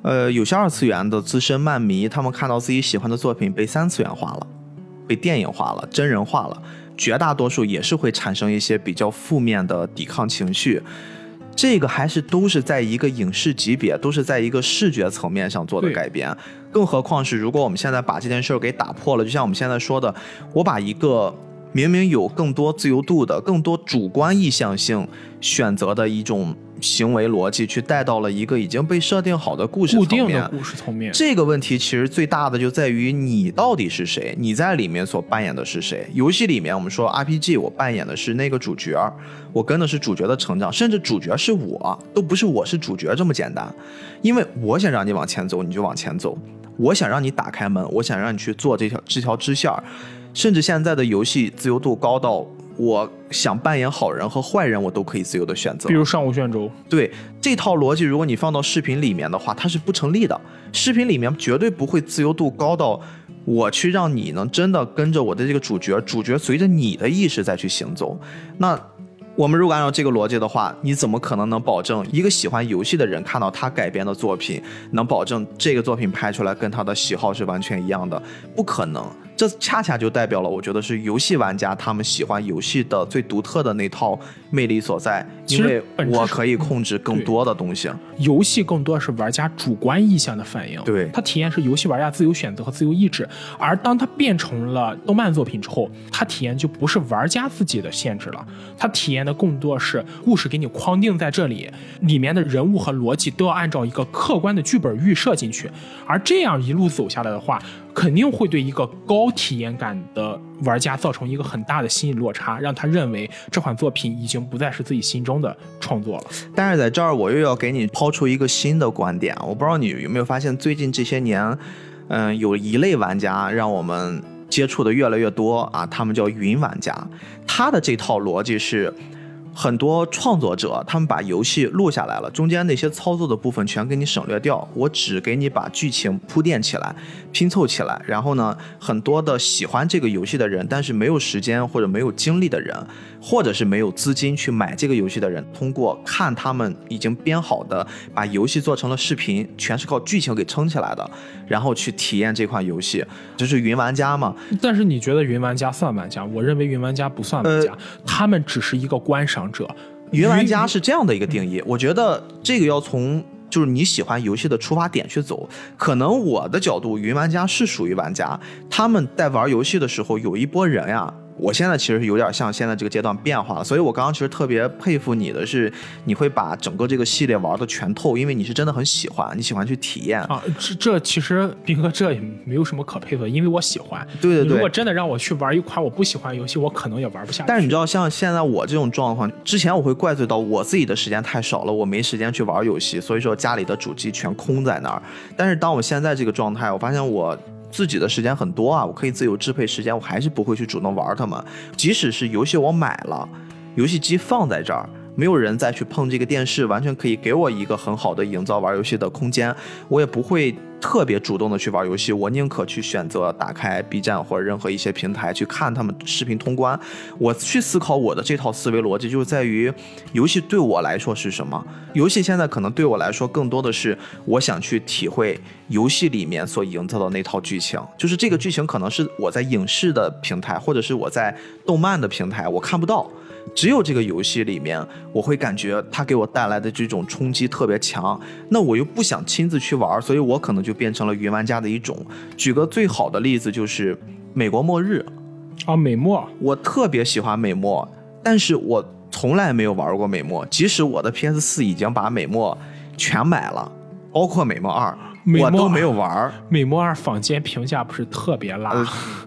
呃，有些二次元的资深漫迷，他们看到自己喜欢的作品被三次元化了，被电影化了、真人化了，绝大多数也是会产生一些比较负面的抵抗情绪。这个还是都是在一个影视级别，都是在一个视觉层面上做的改编，更何况是如果我们现在把这件事儿给打破了，就像我们现在说的，我把一个明明有更多自由度的、更多主观意向性选择的一种。行为逻辑去带到了一个已经被设定好的故事固定的故事层面。这个问题其实最大的就在于你到底是谁，你在里面所扮演的是谁。游戏里面我们说 RPG，我扮演的是那个主角，我跟的是主角的成长，甚至主角是我都不是我是主角这么简单。因为我想让你往前走，你就往前走；我想让你打开门，我想让你去做这条这条支线甚至现在的游戏自由度高到。我想扮演好人和坏人，我都可以自由的选择。比如上古卷轴，对这套逻辑，如果你放到视频里面的话，它是不成立的。视频里面绝对不会自由度高到我去让你能真的跟着我的这个主角，主角随着你的意识再去行走。那我们如果按照这个逻辑的话，你怎么可能能保证一个喜欢游戏的人看到他改编的作品，能保证这个作品拍出来跟他的喜好是完全一样的？不可能。这恰恰就代表了，我觉得是游戏玩家他们喜欢游戏的最独特的那套魅力所在，因为我可以控制更多的东西。游戏更多是玩家主观意向的反应，对它体验是游戏玩家自由选择和自由意志。而当它变成了动漫作品之后，它体验就不是玩家自己的限制了，它体验的更多是故事给你框定在这里，里面的人物和逻辑都要按照一个客观的剧本预设进去，而这样一路走下来的话。肯定会对一个高体验感的玩家造成一个很大的心理落差，让他认为这款作品已经不再是自己心中的创作了。但是在这儿，我又要给你抛出一个新的观点，我不知道你有没有发现，最近这些年，嗯，有一类玩家让我们接触的越来越多啊，他们叫云玩家，他的这套逻辑是。很多创作者，他们把游戏录下来了，中间那些操作的部分全给你省略掉，我只给你把剧情铺垫起来、拼凑起来。然后呢，很多的喜欢这个游戏的人，但是没有时间或者没有精力的人，或者是没有资金去买这个游戏的人，通过看他们已经编好的，把游戏做成了视频，全是靠剧情给撑起来的，然后去体验这款游戏，这是云玩家嘛？但是你觉得云玩家算玩家？我认为云玩家不算玩家，他们只是一个观赏。者，云玩家是这样的一个定义，我觉得这个要从就是你喜欢游戏的出发点去走。可能我的角度，云玩家是属于玩家，他们在玩游戏的时候，有一波人呀，我现在其实有点像现在这个阶段变化了，所以我刚刚其实特别佩服你的是，你会把整个这个系列玩的全透，因为你是真的很喜欢，你喜欢去体验啊。这这其实斌哥这也没有什么可佩服，因为我喜欢。对对对。如果真的让我去玩一款我不喜欢的游戏，我可能也玩不下去。但是你知道，像现在我这种状况，之前我会怪罪到我自己的时间太少了，我没时间去玩游戏，所以说家里的主机全空在那儿。但是当我现在这个状态，我发现我。自己的时间很多啊，我可以自由支配时间，我还是不会去主动玩它们。即使是游戏我买了，游戏机放在这儿，没有人再去碰这个电视，完全可以给我一个很好的营造玩游戏的空间，我也不会。特别主动的去玩游戏，我宁可去选择打开 B 站或者任何一些平台去看他们视频通关。我去思考我的这套思维逻辑，就是在于游戏对我来说是什么？游戏现在可能对我来说更多的是我想去体会游戏里面所营造的那套剧情，就是这个剧情可能是我在影视的平台或者是我在动漫的平台我看不到。只有这个游戏里面，我会感觉它给我带来的这种冲击特别强。那我又不想亲自去玩，所以我可能就变成了云玩家的一种。举个最好的例子，就是《美国末日》啊，美墨，我特别喜欢美墨，但是我从来没有玩过美墨，即使我的 PS 四已经把美墨全买了，包括美墨二。我都没有玩儿，美墨二坊间评价不是特别辣，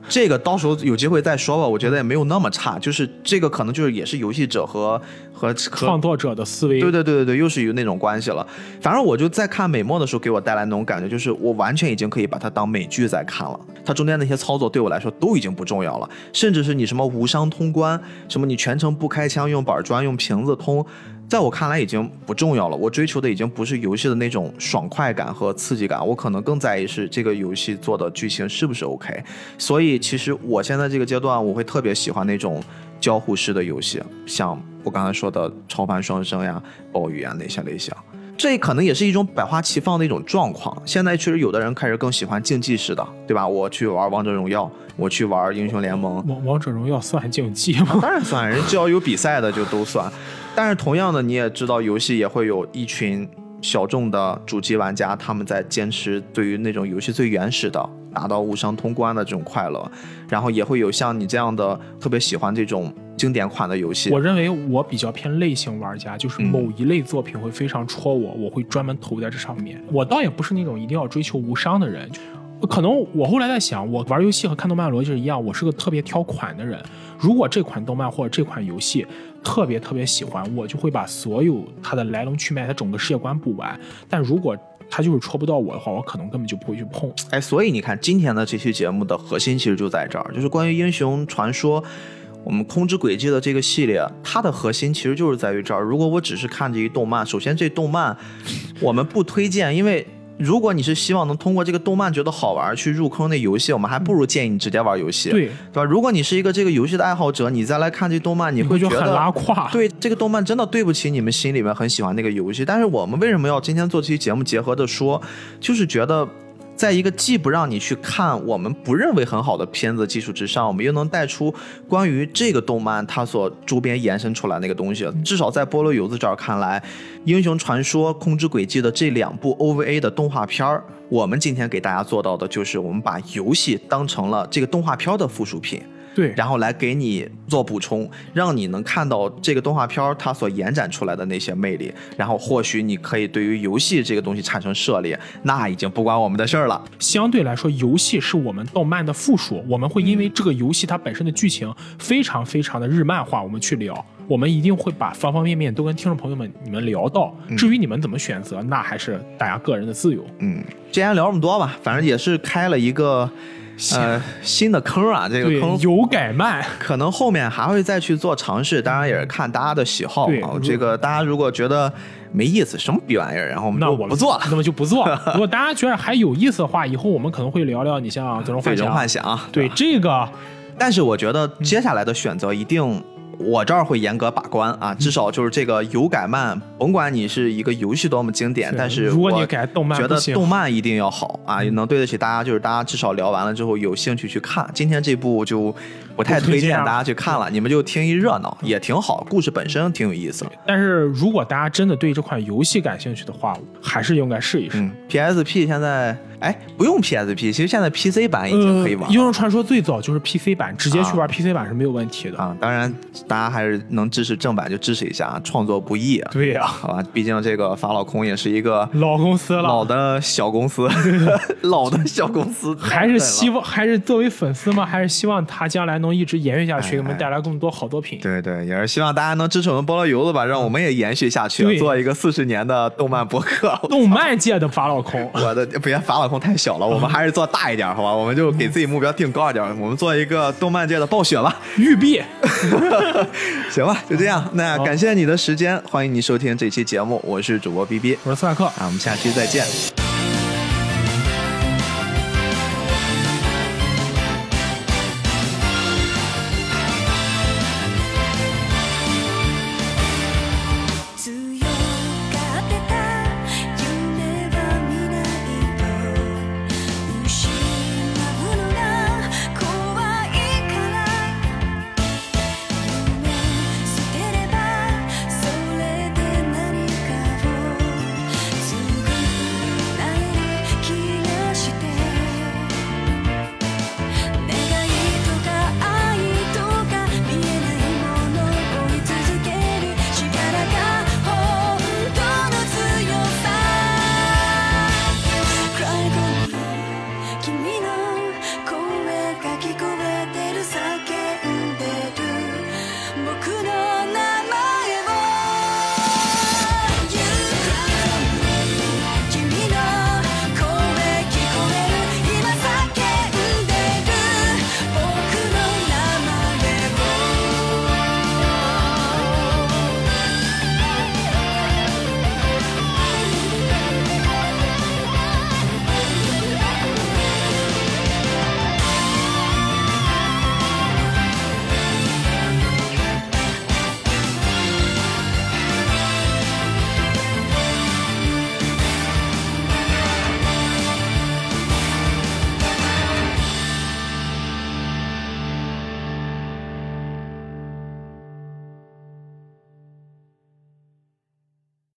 这个到时候有机会再说吧。我觉得也没有那么差，就是这个可能就是也是游戏者和和创作者的思维。对对对对对，又是有那种关系了。反正我就在看美墨的时候，给我带来那种感觉，就是我完全已经可以把它当美剧在看了。它中间那些操作对我来说都已经不重要了，甚至是你什么无伤通关，什么你全程不开枪用板砖用瓶子通。在我看来已经不重要了，我追求的已经不是游戏的那种爽快感和刺激感，我可能更在意是这个游戏做的剧情是不是 OK。所以其实我现在这个阶段，我会特别喜欢那种交互式的游戏，像我刚才说的超凡双生呀、暴雨啊那些类型。这可能也是一种百花齐放的一种状况。现在确实有的人开始更喜欢竞技式的，对吧？我去玩王者荣耀，我去玩英雄联盟。王王者荣耀算竞技吗？当然算，人只要有比赛的就都算。但是同样的，你也知道，游戏也会有一群小众的主机玩家，他们在坚持对于那种游戏最原始的、达到无伤通关的这种快乐。然后也会有像你这样的特别喜欢这种经典款的游戏。我认为我比较偏类型玩家，就是某一类作品会非常戳我，我会专门投在这上面。我倒也不是那种一定要追求无伤的人。可能我后来在想，我玩游戏和看动漫逻辑是一样，我是个特别挑款的人。如果这款动漫或者这款游戏特别特别喜欢，我就会把所有它的来龙去脉、它整个世界观补完。但如果它就是戳不到我的话，我可能根本就不会去碰。哎，所以你看，今天的这期节目的核心其实就在这儿，就是关于英雄传说，我们空之轨迹的这个系列，它的核心其实就是在于这儿。如果我只是看这一动漫，首先这动漫我们不推荐，因为。如果你是希望能通过这个动漫觉得好玩去入坑那游戏，我们还不如建议你直接玩游戏，对对吧？如果你是一个这个游戏的爱好者，你再来看这动漫，你会觉得很拉胯。对这个动漫真的对不起你们心里面很喜欢那个游戏。但是我们为什么要今天做这期节目结合着说，就是觉得。在一个既不让你去看我们不认为很好的片子基础之上，我们又能带出关于这个动漫它所周边延伸出来那个东西。至少在菠萝油子这儿看来，《英雄传说：空之轨迹》的这两部 OVA 的动画片儿，我们今天给大家做到的就是我们把游戏当成了这个动画片的附属品。对，然后来给你做补充，让你能看到这个动画片它所延展出来的那些魅力，然后或许你可以对于游戏这个东西产生涉猎，那已经不关我们的事儿了。相对来说，游戏是我们动漫的附属，我们会因为这个游戏它本身的剧情非常非常的日漫化，我们去聊，我们一定会把方方面面都跟听众朋友们你们聊到。至于你们怎么选择，那还是大家个人的自由。嗯，既然聊这么多吧，反正也是开了一个。呃，新的坑啊，这个坑有改慢，可能后面还会再去做尝试，当然也是看大家的喜好啊。这个大家如果觉得没意思，什么逼玩意儿，然后我们就不做了，那么就不做。如果大家觉得还有意思的话，以后我们可能会聊聊你像《最终幻想》。幻想，对这个，但是我觉得接下来的选择一定。我这儿会严格把关啊，至少就是这个有改漫，甭管你是一个游戏多么经典，但是如果你改动漫，觉得动漫一定要好啊，能对得起大家，就是大家至少聊完了之后有兴趣去看。今天这部就不太推推荐大家去看了，你们就听一热闹，也挺好，故事本身挺有意思。但是如果大家真的对这款游戏感兴趣的话，还是应该试一试。嗯，PSP 现在哎不用 PSP，其实现在 PC 版已经可以玩英雄传说最早就是 PC 版，直接去玩啊 PC 版是没有问题的。啊，当然，大家还是能支持正版就支持一下啊，创作不易啊，对呀、好吧？毕竟这个法老空也是一个老公司了，老的小公司，老的小公司，还是希望。望，还是作为粉丝嘛，还是希望他将来能一直延续下去，哎给我们带来更多好作品。对对，也是希望大家能支持我们菠萝油子吧，让我们也延续下去，对做一个四十年的动漫博客。动漫界的法老空，我的别法老空太小了，我们还是做大一点，好吧？我们就给自己目标定高一点，我们做一个动漫界的暴雪吧。玉璧，行吧，就这样。那感谢你的时间，欢迎你收听这期节目，我是主播 B B 我是斯派克。啊，我们下期再见。